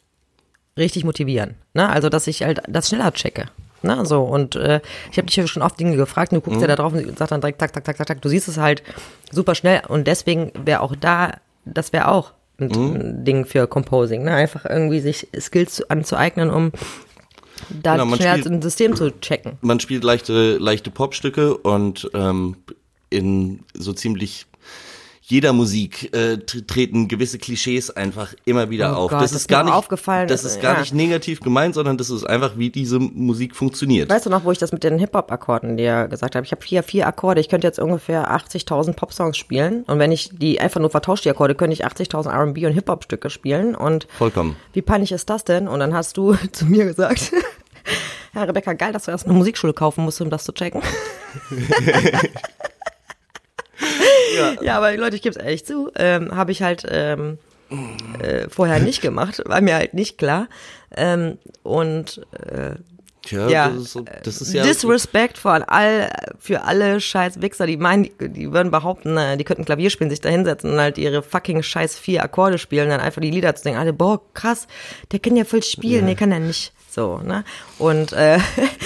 richtig motivieren. Ne? Also, dass ich halt das schneller checke. Ne? So, und äh, ich habe dich ja schon oft Dinge gefragt, und du guckst ja da drauf und sagst dann direkt, tak, tak, tak, tak, tak. Du siehst es halt super schnell und deswegen wäre auch da, das wäre auch ein, ein Ding für Composing. Ne? Einfach irgendwie sich Skills zu- anzueignen, um da Genau, spielt- ein System zu checken. man spielt leichte, leichte Popstücke und ähm, in so ziemlich jeder Musik äh, tr- treten gewisse Klischees einfach immer wieder Oh auf. Gott, das ist gar nicht aufgefallen, Das das- ist gar ja. nicht negativ gemeint, sondern das ist einfach, wie diese Musik funktioniert. Weißt du noch, wo ich das mit den Hip-Hop-Akkorden dir gesagt habe? Ich habe hier vier Akkorde. Ich könnte jetzt ungefähr 80.000 Pop-Songs spielen. Und wenn ich die einfach nur vertausche, die Akkorde, könnte ich 80.000 R&B und Hip-Hop-Stücke spielen. Und Vollkommen. wie peinlich ist das denn? Und dann hast du zu mir gesagt, ja, Rebecca, geil, dass du erst eine Musikschule kaufen musst, um das zu checken. ja. aber Leute, ich gebe es ehrlich zu, ähm, habe ich halt ähm, äh, vorher nicht gemacht, war mir halt nicht klar. Ähm, und äh, Tja, ja, das ist, das ist ja Disrespect für all, für alle scheiß Wichser, die meinen, die, die würden behaupten, die könnten Klavier spielen, sich da hinsetzen und halt ihre fucking scheiß vier Akkorde spielen, dann einfach die Lieder zu denken, alle, boah, krass, der kann ja voll spielen, nee, kann er nicht. So, ne? Und äh,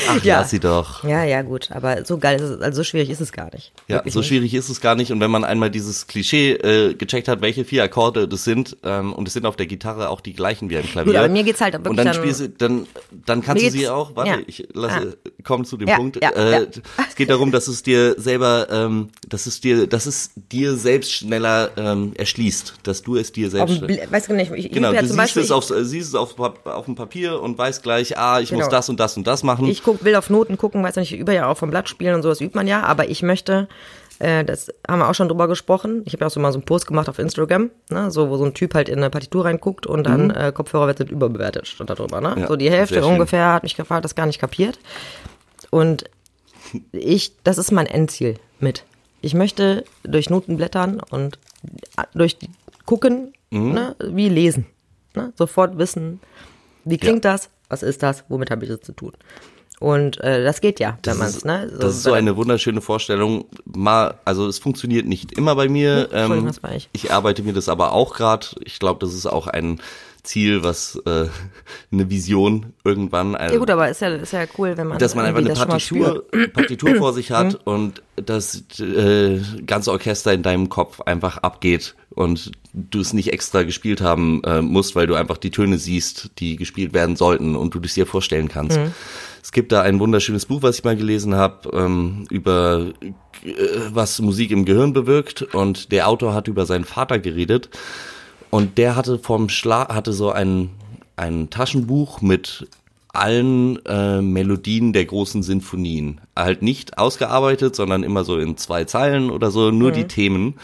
Ach, ja. lass sie doch. Ja, ja, gut, aber so geil ist es, also so schwierig ist es gar nicht. Ja, Wirklich so nicht. schwierig ist es gar nicht. Und wenn man einmal dieses Klischee äh, gecheckt hat, welche vier Akkorde das sind, ähm, und es sind auf der Gitarre auch die gleichen wie am Klavier. Gut, aber mir geht's halt wirklich Und dann dann- spielst du, dann, dann kannst du sie auch, warte, ja. ich lasse, komm zu dem Ja, Punkt. ja, äh. Es geht darum, dass es dir selber, ähm, dass es dir, dass es dir selbst schneller ähm, erschließt, dass du es dir Auf selbst Bl- Weißt du nicht, ich, Genau, du zum siehst Beispiel, es, auf, siehst es auf, auf dem Papier und weißt gleich, ah, ich muss Genau. das und das und das machen. Ich guck, will auf Noten gucken, weiß nicht, ich übe ja auch vom Blatt spielen und sowas übt man ja, aber ich möchte, äh, das haben wir auch schon drüber gesprochen. Ich habe ja auch so mal so einen Post gemacht auf Instagram, ne, so wo so ein Typ halt in eine Partitur reinguckt und dann äh, Kopfhörer wird überbewertet, stand da drüber, ne? Mhm. Ja, so die Hälfte ungefähr hat mich gefragt, das gar nicht kapiert. Und ich, das ist mein Endziel mit. Ich möchte durch Noten blättern und durch die- gucken, Mhm. ne, wie lesen. Ne? Sofort wissen, wie klingt das, was ist das, womit habe ich es zu tun. Und äh, das geht ja, wenn Das man ist, es, ne? das ist so eine wunderschöne Vorstellung. Mal, also es funktioniert nicht immer bei mir. Entschuldigung, Ähm, das war ich. ich arbeite mir das aber auch gerade. Ich glaube, das ist auch ein Ziel, was äh, eine Vision irgendwann. Ein, Ja gut, aber ist ja, ist ja cool, wenn man dass man einfach eine Partitur. Partitur vor sich Mhm. hat und das äh, ganze Orchester in deinem Kopf einfach abgeht und du es nicht extra gespielt haben äh, musst, weil du einfach die Töne siehst, die gespielt werden sollten und du das dir vorstellen kannst. Mhm. Es gibt da ein wunderschönes Buch, was ich mal gelesen habe, ähm, über äh, was Musik im Gehirn bewirkt und der Autor hat über seinen Vater geredet und der hatte vom Schlag, hatte so ein, ein Taschenbuch mit allen äh, Melodien der großen Sinfonien. Halt nicht ausgearbeitet, sondern immer so in zwei Zeilen oder so, nur die Themen.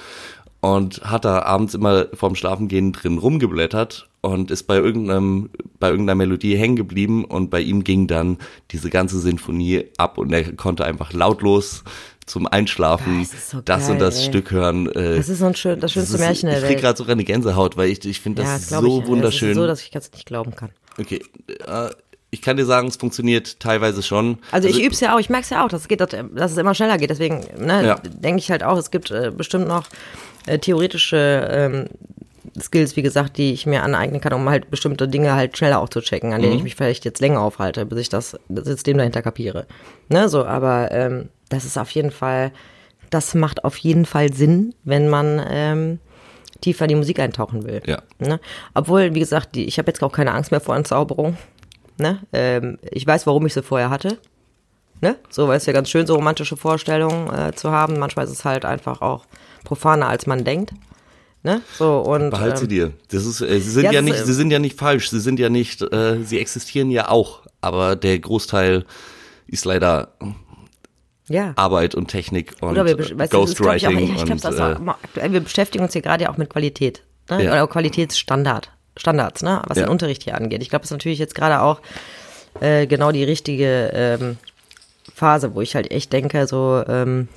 Und hat da abends immer vorm Schlafengehen drin rumgeblättert und ist bei irgendeinem, bei irgendeiner Melodie hängen geblieben und bei ihm ging dann diese ganze Sinfonie ab und er konnte einfach lautlos zum Einschlafen Das ist so das und geil, das ey. Stück hören. Äh, Das ist so ein schön, das schönste das ist- Märchen der Ich krieg gerade sogar eine Gänsehaut, weil ich, ich finde das, ja, ist glaub so ich, wunderschön. Es ist so, dass ich das nicht glauben kann. okay, äh, ich kann dir sagen, es funktioniert teilweise schon. Also, ich üb's ja auch, ich merk's ja auch, dass es geht, dass, dass es immer schneller geht. Deswegen ne, Ja. denke ich halt auch, es gibt äh, bestimmt noch äh, theoretische ähm, Skills, wie gesagt, die ich mir aneignen kann, um halt bestimmte Dinge halt schneller auch zu checken, an denen Mhm. ich mich vielleicht jetzt länger aufhalte, bis ich das, das System dahinter kapiere. Ne, so, aber ähm, das ist auf jeden Fall, das macht auf jeden Fall Sinn, wenn man ähm, tiefer in die Musik eintauchen will. Ja. Ne? Obwohl, wie gesagt, die, ich habe jetzt auch keine Angst mehr vor Entzauberung. Ne? Ähm, ich weiß, warum ich sie vorher hatte. Ne? So, weil es ja ganz schön, so romantische Vorstellungen äh, zu haben. Manchmal ist es halt einfach auch profaner, als man denkt. Ne? So, und, Behalt sie ähm, dir. Das ist, äh, sie sind Ja, ja, das ist, nicht, äh, sie sind ja nicht falsch. Sie sind ja nicht, äh, sie existieren ja auch. Aber der Großteil ist leider ja. Arbeit und Technik und Oder wir, weißt ich, auch, Ghostwriting ich und äh, aktuell. Wir beschäftigen uns hier gerade ja auch mit Qualität. Ne? Ja. Oder Qualitätsstandard. Standards, ne? was Ja. den Unterricht hier angeht. Ich glaube, das ist natürlich jetzt gerade auch äh, genau die richtige ähm, Phase, wo ich halt echt denke, so, ähm,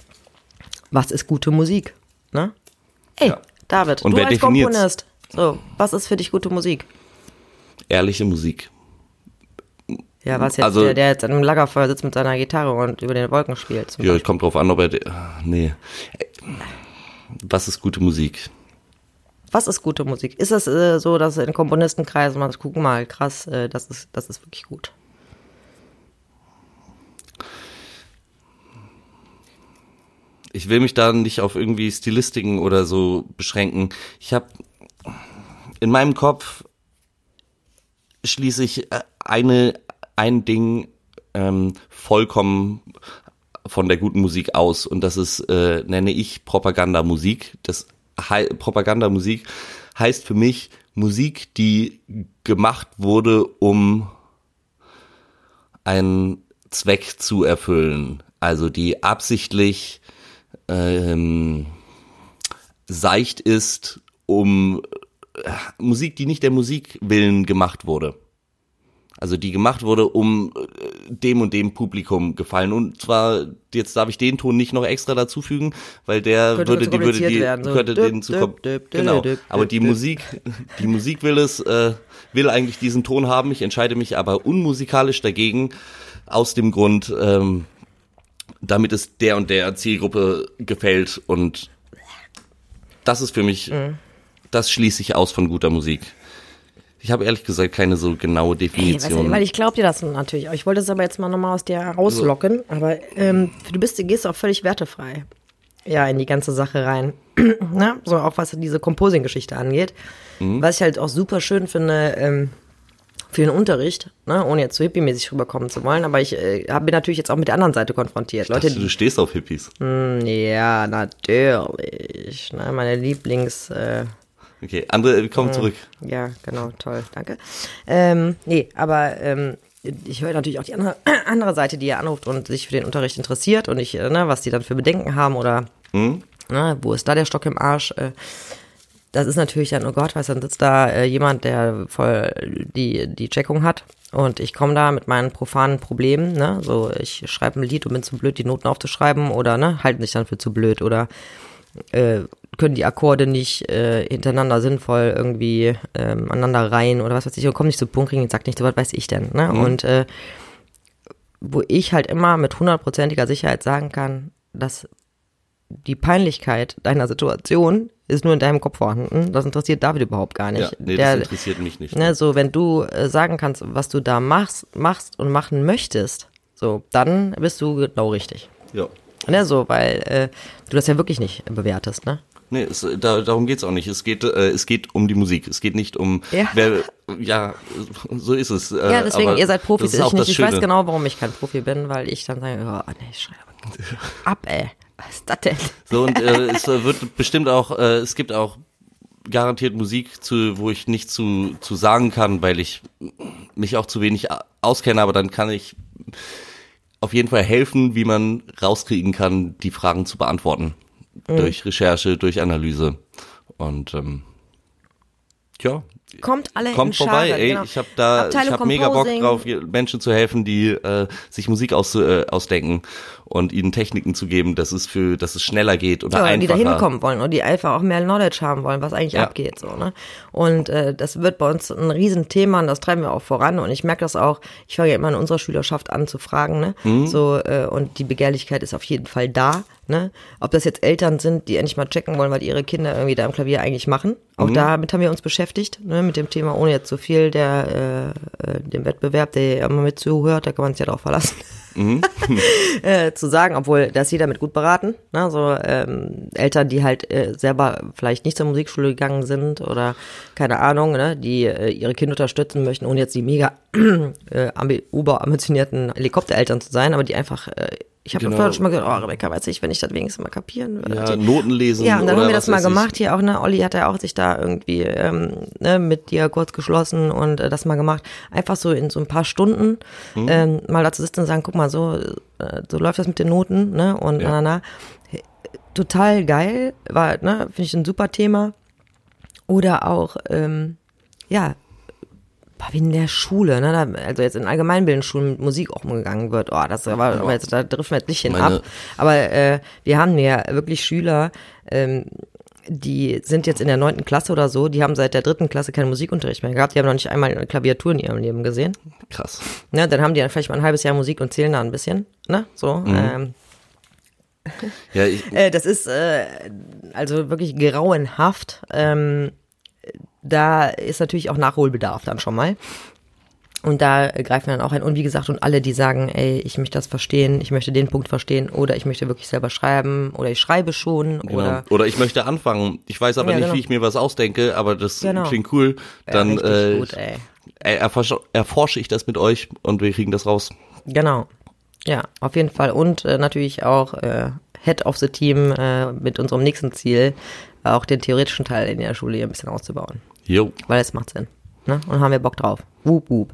was ist gute Musik? Ne? Ey, Ja. David, Und du wer als definiert's? Komponist, so, was ist für dich gute Musik? ehrliche Musik. Ja, was jetzt Also- der, der jetzt an einem Lagerfeuer sitzt mit seiner Gitarre und über den Wolken spielt. Ja, Beispiel. kommt drauf an, ob er, nee. Was ist gute Musik? Was ist gute Musik? Ist es äh, so, dass in Komponistenkreisen man sagt, guck mal, krass, äh, das, ist, das ist wirklich gut. Ich will mich da nicht auf irgendwie Stilistiken oder so beschränken. Ich habe in meinem Kopf schließe ich äh, eine ein Ding ähm, vollkommen von der guten Musik aus und das ist äh, nenne ich Propagandamusik. Das hei Propagandamusik heißt für mich Musik, die gemacht wurde, um einen Zweck zu erfüllen. Also die absichtlich ähm, seicht ist, um äh, Musik, die nicht der Musik willen gemacht wurde. Also die gemacht wurde, um äh, dem und dem Publikum gefallen. Und zwar, jetzt darf ich den Ton nicht noch extra dazufügen, weil der Könnte würde, die würde die, werden, so könnte düpp, den zu kom- düpp, genau. Aber die. Musik, die Musik will es, äh, will eigentlich diesen Ton haben. Ich entscheide mich aber unmusikalisch dagegen, aus dem Grund, ähm, damit es der und der Zielgruppe gefällt und das ist für mich, Mhm. das schließe ich aus von guter Musik. Ich habe ehrlich gesagt keine so genaue Definition. du, weil ich glaube dir das natürlich. Ich wollte es aber jetzt mal nochmal aus dir rauslocken. Aber ähm, du bist, du gehst auch völlig wertefrei. Ja, in die ganze Sache rein. Na, so auch was diese Composing-Geschichte angeht. Mhm. Was ich halt auch super schön finde, ähm, für den Unterricht, ne, ohne jetzt so hippie-mäßig rüberkommen zu wollen, aber ich äh, bin natürlich jetzt auch mit der anderen Seite konfrontiert. ich dachte, Leute, du stehst auf Hippies. ja, natürlich. Ne, meine Lieblings, äh, Okay, andere, wir kommen zurück. ja, genau, toll, danke. Ähm, nee, aber ähm, ich höre natürlich auch die andere, andere Seite, die ihr anruft und sich für den Unterricht interessiert und ich, äh, ne, was die dann für Bedenken haben oder ne, wo ist da der Stock im Arsch? Äh, das ist natürlich dann, oh Gott, weißt du, dann sitzt da äh, jemand, der voll die, die Checkung hat. Und ich komme da mit meinen profanen Problemen, ne, so ich schreibe ein Lied und bin zu blöd, die Noten aufzuschreiben oder ne, halten sich dann für zu blöd oder äh, können die Akkorde nicht äh, hintereinander sinnvoll irgendwie ähm, aneinander reihen oder was weiß ich und kommen nicht zu Punkt, kriegen sagt nicht so was weiß ich denn, ne? Und äh, wo ich halt immer mit hundertprozentiger Sicherheit sagen kann, dass die Peinlichkeit deiner Situation ist nur in deinem Kopf vorhanden. Das interessiert David überhaupt gar nicht. Ja, nee, Der, das interessiert mich nicht. ne, so wenn du äh, sagen kannst, was du da machst, machst und machen möchtest, so dann bist du genau richtig. Ja. Ne, so, weil äh, du das ja wirklich nicht bewertest, ne? Nee, es, da, darum geht's auch nicht. Es geht, äh, es geht um die Musik. Es geht nicht um, Ja. wer, ja, so ist es. Äh, Ja, deswegen, ihr seid Profis, ich nicht. Ich weiß genau, warum ich kein Profi bin, weil ich dann sage, oh, nee, schreibe ab, ey. Was ist das denn? So, und äh, es wird bestimmt auch, äh, es gibt auch garantiert Musik, zu, wo ich nicht zu, zu sagen kann, weil ich mich auch zu wenig auskenne, aber dann kann ich auf jeden Fall helfen, wie man rauskriegen kann, die Fragen zu beantworten. Mhm. Durch Recherche, durch Analyse. Und ähm, ja, Kommt alle Kommt in vorbei, Scharen, ey. genau. Ich habe da, Abteilung ich habe mega Bock drauf, Menschen zu helfen, die äh, sich Musik aus, äh, ausdenken und ihnen Techniken zu geben, dass es für, dass es schneller geht oder ja, die da einfacher. hinkommen wollen und die einfach auch mehr Knowledge haben wollen, was eigentlich Ja. abgeht. so ne Und äh, das wird bei uns ein Riesenthema und das treiben wir auch voran. Und ich merke das auch, ich fange ja immer in unserer Schülerschaft an zu fragen, ne? Mhm. So, äh, und die Begehrlichkeit ist auf jeden Fall da. Ne? Ob das jetzt Eltern sind, die endlich mal checken wollen, was ihre Kinder irgendwie da im Klavier eigentlich machen. Auch damit haben wir uns beschäftigt, ne? mit dem Thema, ohne jetzt so viel der äh, äh, dem Wettbewerb, der immer mit zuhört, da kann man sich ja drauf verlassen. äh, zu sagen, obwohl da ist jeder mit gut beraten. Ne? So ähm, Eltern, die halt äh, selber vielleicht nicht zur Musikschule gegangen sind oder keine Ahnung, ne? die äh, ihre Kinder unterstützen möchten, ohne jetzt die mega äh, ambi- überambitionierten Helikoptereltern zu sein, aber die einfach, äh, ich habe Genau. vorher schon mal gesagt, oh Rebecca, weiß ich, wenn ich das wenigstens mal kapieren würde. ja, Noten lesen. Ja, und dann haben wir das mal weiß ich. gemacht hier auch, ne? Olli hat ja auch sich da irgendwie ähm, ne, mit dir kurz geschlossen und äh, das mal gemacht. Einfach so in so ein paar Stunden Mhm. ähm, mal dazu sitzen und sagen, guck mal, so, äh, so läuft das mit den Noten, ne? Und Ja. na, na, na. Total geil, war, ne, finde ich ein super Thema. Oder auch, ähm, ja, wie in der Schule, ne? Also jetzt in allgemeinbildenden Schulen mit Musik auch umgegangen wird. Oh, das war, aber jetzt, da driften wir jetzt nicht hin Meine- ab. Aber äh, wir haben ja wirklich Schüler, ähm, die sind jetzt in der neunten Klasse oder so, die haben seit der dritten Klasse keinen Musikunterricht mehr gehabt, die haben noch nicht einmal eine Klaviatur in ihrem Leben gesehen. Krass. Ne, dann haben die dann vielleicht mal ein halbes Jahr Musik und zählen da ein bisschen, ne? So. Ähm, Ja, ich, äh, das ist äh, also wirklich grauenhaft. Ähm, da ist natürlich auch Nachholbedarf dann schon mal. Und da greifen wir dann auch ein. Und wie gesagt, und alle, die sagen, ey, ich möchte das verstehen, ich möchte den Punkt verstehen, oder ich möchte wirklich selber schreiben, oder ich schreibe schon, genau. oder oder ich möchte anfangen. Ich weiß aber Ja, nicht, genau. wie ich mir was ausdenke, aber das Genau. klingt cool. Dann richtig äh, gut, ey. erforsche, erforsche ich das mit euch und wir kriegen das raus. Genau. Ja, auf jeden Fall. Und äh, natürlich auch äh, Head of the Team äh, mit unserem nächsten Ziel, auch den theoretischen Teil in der Schule hier ein bisschen auszubauen. Jo. Weil es macht Sinn. Ne? Und haben wir Bock drauf. Wup, wup.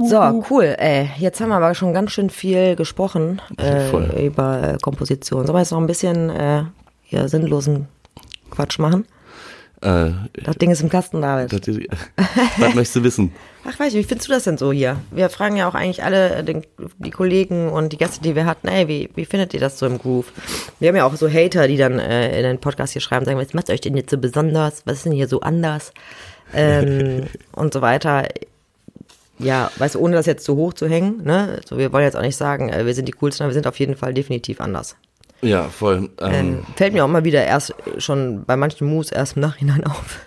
So, cool. Ey, jetzt haben wir aber schon ganz schön viel gesprochen Voll. äh, über äh, Komposition. Sollen wir jetzt noch ein bisschen äh, hier sinnlosen Quatsch machen? Äh, Das Ding ist im Kasten, David. das was möchtest du wissen? Ach, weiß ich, wie findest du das denn so hier? Wir fragen ja auch eigentlich alle äh, den, die Kollegen und die Gäste, die wir hatten, ey, wie, wie findet ihr das so im Groove? Wir haben ja auch so Hater, die dann äh, in den Podcast hier schreiben, sagen, was macht euch denn jetzt so besonders? Was ist denn hier so anders? Ähm, und so weiter. Ja, weißt du, ohne das jetzt zu hoch zu hängen, ne? So, wir wollen jetzt auch nicht sagen, äh, wir sind die coolsten, aber wir sind auf jeden Fall definitiv anders. Ja, voll. Ähm, Ähm, fällt mir auch mal wieder erst schon bei manchen Moves erst im Nachhinein auf.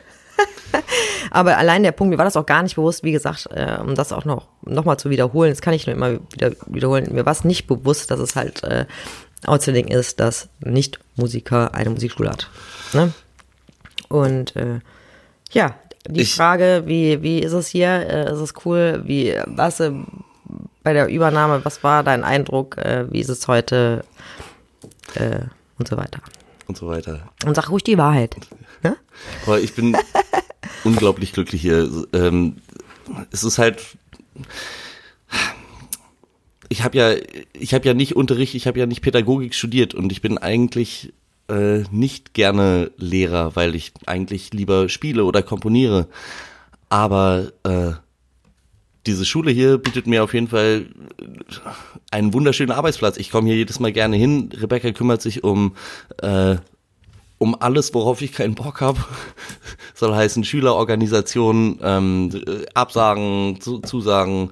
Aber allein der Punkt, mir war das auch gar nicht bewusst, wie gesagt, äh, um das auch noch, noch mal zu wiederholen, das kann ich nur immer wieder wiederholen, mir war es nicht bewusst, dass es halt äh, outstanding ist, dass Nicht-Musiker eine Musikschule hat. Ne? Und äh, ja, die Ich- Frage, wie, wie ist es hier? Äh, ist es cool? Wie, was äh, bei der Übernahme, was war dein Eindruck? Äh, wie ist es heute? Äh, und so weiter. und so weiter. Und sag ruhig die Wahrheit. Ne? Aber ich bin unglaublich glücklich hier. Ähm, es ist halt, ich habe ja, ich habe ja nicht Unterricht, ich habe ja nicht Pädagogik studiert und ich bin eigentlich äh, nicht gerne Lehrer, weil ich eigentlich lieber spiele oder komponiere. Aber äh, diese Schule hier bietet mir auf jeden Fall einen wunderschönen Arbeitsplatz. Ich komme hier jedes Mal gerne hin. Rebecca kümmert sich um äh, um alles, worauf ich keinen Bock habe. Soll heißen Schülerorganisation, ähm, äh, Absagen, zu, Zusagen,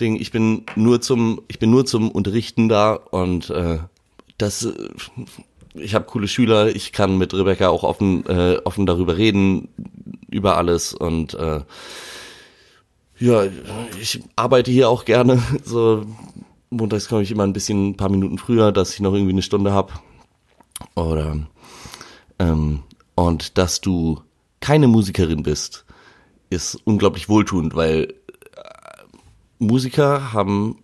Ding. Ich bin nur zum, ich bin nur zum Unterrichten da und äh, das. Äh, ich habe coole Schüler. Ich kann mit Rebecca auch offen, äh, offen darüber reden über alles und äh, ja, ich arbeite hier auch gerne. So montags komme ich immer ein bisschen, ein paar Minuten früher, dass ich noch irgendwie eine Stunde hab Oder ähm, und dass du keine Musikerin bist, ist unglaublich wohltuend, weil äh, Musiker haben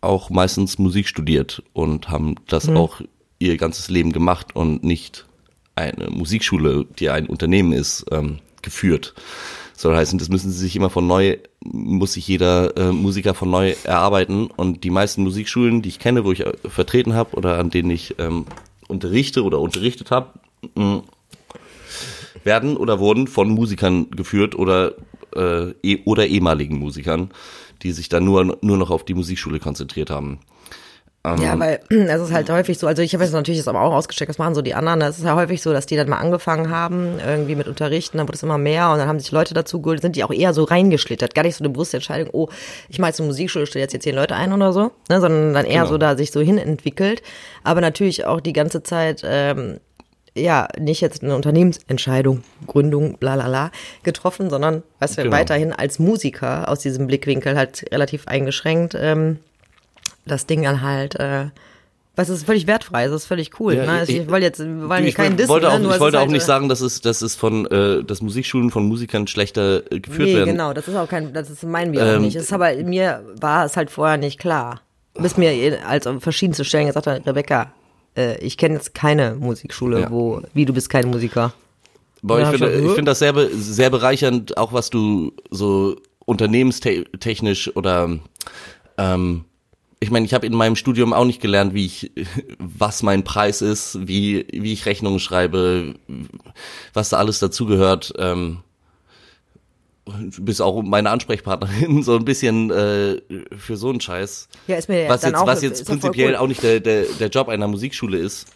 auch meistens Musik studiert und haben das auch ihr ganzes Leben gemacht und nicht eine Musikschule, die ein Unternehmen ist, ähm, geführt. Soll heißen, das müssen sie sich immer von neu, muss sich jeder äh, Musiker von neu erarbeiten. Und die meisten Musikschulen, die ich kenne, wo ich äh, vertreten habe oder an denen ich ähm, unterrichte oder unterrichtet habe, werden oder wurden von Musikern geführt oder äh, eh, oder ehemaligen Musikern, die sich dann nur nur noch auf die Musikschule konzentriert haben. Ähm, ja, weil es ist halt häufig so, also ich habe jetzt natürlich das aber auch ausgecheckt, was machen so die anderen. Es ist ja häufig so, dass die dann mal angefangen haben, irgendwie mit Unterrichten, dann wurde es immer mehr und dann haben sich Leute dazu geholt, sind die auch eher so reingeschlittert. Gar nicht so eine bewusste Entscheidung, oh, ich mache jetzt eine Musikschule, stelle jetzt hier zehn Leute ein oder so, ne, sondern dann eher genau. so da sich so hin entwickelt. Aber natürlich auch die ganze Zeit ähm, ja, nicht jetzt eine Unternehmensentscheidung, Gründung, bla bla bla, getroffen, sondern was wir genau. weiterhin als Musiker aus diesem Blickwinkel halt relativ eingeschränkt ähm, das Ding dann halt, äh, was ist völlig wertfrei, das ist völlig cool. Ja, ne? also ich, ich wollte jetzt, wir wollen hier keinen Dissen, wollte auch, ne? Ich wollte auch halt, nicht sagen, dass es, dass es von, äh, dass Musikschulen von Musikern schlechter äh, geführt nee, werden. genau, das ist auch kein, das ist, meinen wir ähm, auch nicht. Das ist aber, mir war es halt vorher nicht klar. Bis mir als verschiedenste Stellen gesagt hat, Rebecca, äh, ich kenne jetzt keine Musikschule, ja. wo, wie du bist kein Musiker. Boah, ich finde, ich finde das sehr, sehr bereichernd, auch was du so unternehmenstechnisch oder ähm, ich meine, ich habe in meinem Studium auch nicht gelernt, wie ich, was mein Preis ist, wie, wie ich Rechnungen schreibe, was da alles dazugehört. Ähm, bis auch meine Ansprechpartnerin so ein bisschen äh, für so einen Scheiß. Ja, ist mir was dann jetzt, auch, was jetzt prinzipiell auch nicht der, der, der Job einer Musikschule ist.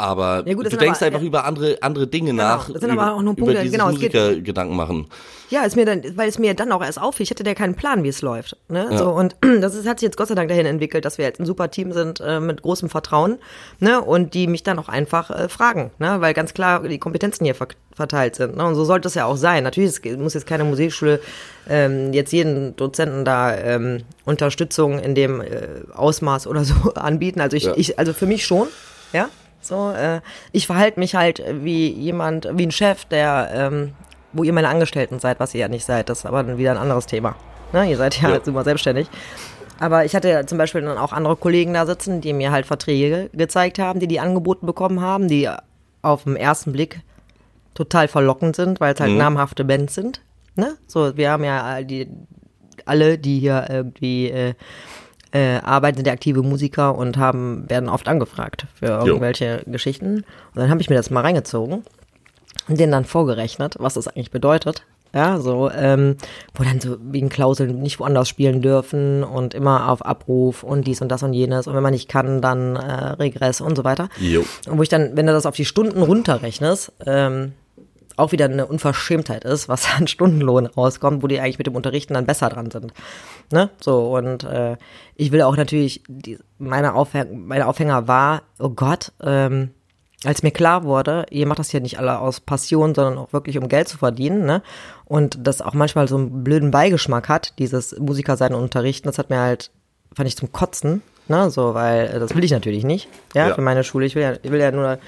Aber ja, gut, du denkst aber, einfach ja, über andere andere Dinge genau, nach. Das sind aber auch nur Punkte, über genau, Musiker geht, Gedanken machen. Ja, ist mir dann, weil es mir dann auch erst auffiel, ich hatte ja keinen Plan, wie es läuft. Ne? Ja. So, und das ist, hat sich jetzt Gott sei Dank dahin entwickelt, dass wir jetzt ein super Team sind äh, mit großem Vertrauen, ne? Und die mich dann auch einfach äh, fragen, ne? Weil ganz klar die Kompetenzen hier ver verteilt sind. Ne? Und so sollte es ja auch sein. Natürlich es muss jetzt keine Musikschule ähm, jetzt jeden Dozenten da ähm, Unterstützung in dem äh, Ausmaß oder so anbieten. Also ich, ich, also für mich schon, ja. So, äh, ich verhalte mich halt wie jemand, wie ein Chef, der, ähm, wo ihr meine Angestellten seid, was ihr ja nicht seid. Das ist aber dann wieder ein anderes Thema. Ne? Ihr seid ja, ja. super selbstständig. Aber ich hatte ja zum Beispiel dann auch andere Kollegen da sitzen, die mir halt Verträge gezeigt haben, die die angeboten bekommen haben, die auf den ersten Blick total verlockend sind, weil es halt mhm. namhafte Bands sind. Ne? So, wir haben ja die, alle, die hier irgendwie äh, äh, arbeiten, sind ja aktive Musiker und haben, werden oft angefragt für irgendwelche jo. Geschichten. Und dann habe ich mir das mal reingezogen und denen dann vorgerechnet, was das eigentlich bedeutet. Ja, so, ähm, wo dann so wegen Klauseln nicht woanders spielen dürfen und immer auf Abruf und dies und das und jenes. Und wenn man nicht kann, dann äh, Regress und so weiter. Jo. Und wo ich dann, wenn du das auf die Stunden runterrechnest, ähm, auch wieder eine Unverschämtheit ist, was an Stundenlohn rauskommt, wo die eigentlich mit dem Unterrichten dann besser dran sind. Ne? So, und äh, ich will auch natürlich, die, meine, Aufhäng meine Aufhänger war, oh Gott, ähm, als mir klar wurde, ihr macht das hier nicht alle aus Passion, sondern auch wirklich um Geld zu verdienen, ne? Und das auch manchmal so einen blöden Beigeschmack hat, dieses Musiker sein und unterrichten, das hat mir halt, fand ich zum Kotzen, ne? So, weil äh, das will ich natürlich nicht, ja, ja. für meine Schule. Ich will ja, ich will ja nur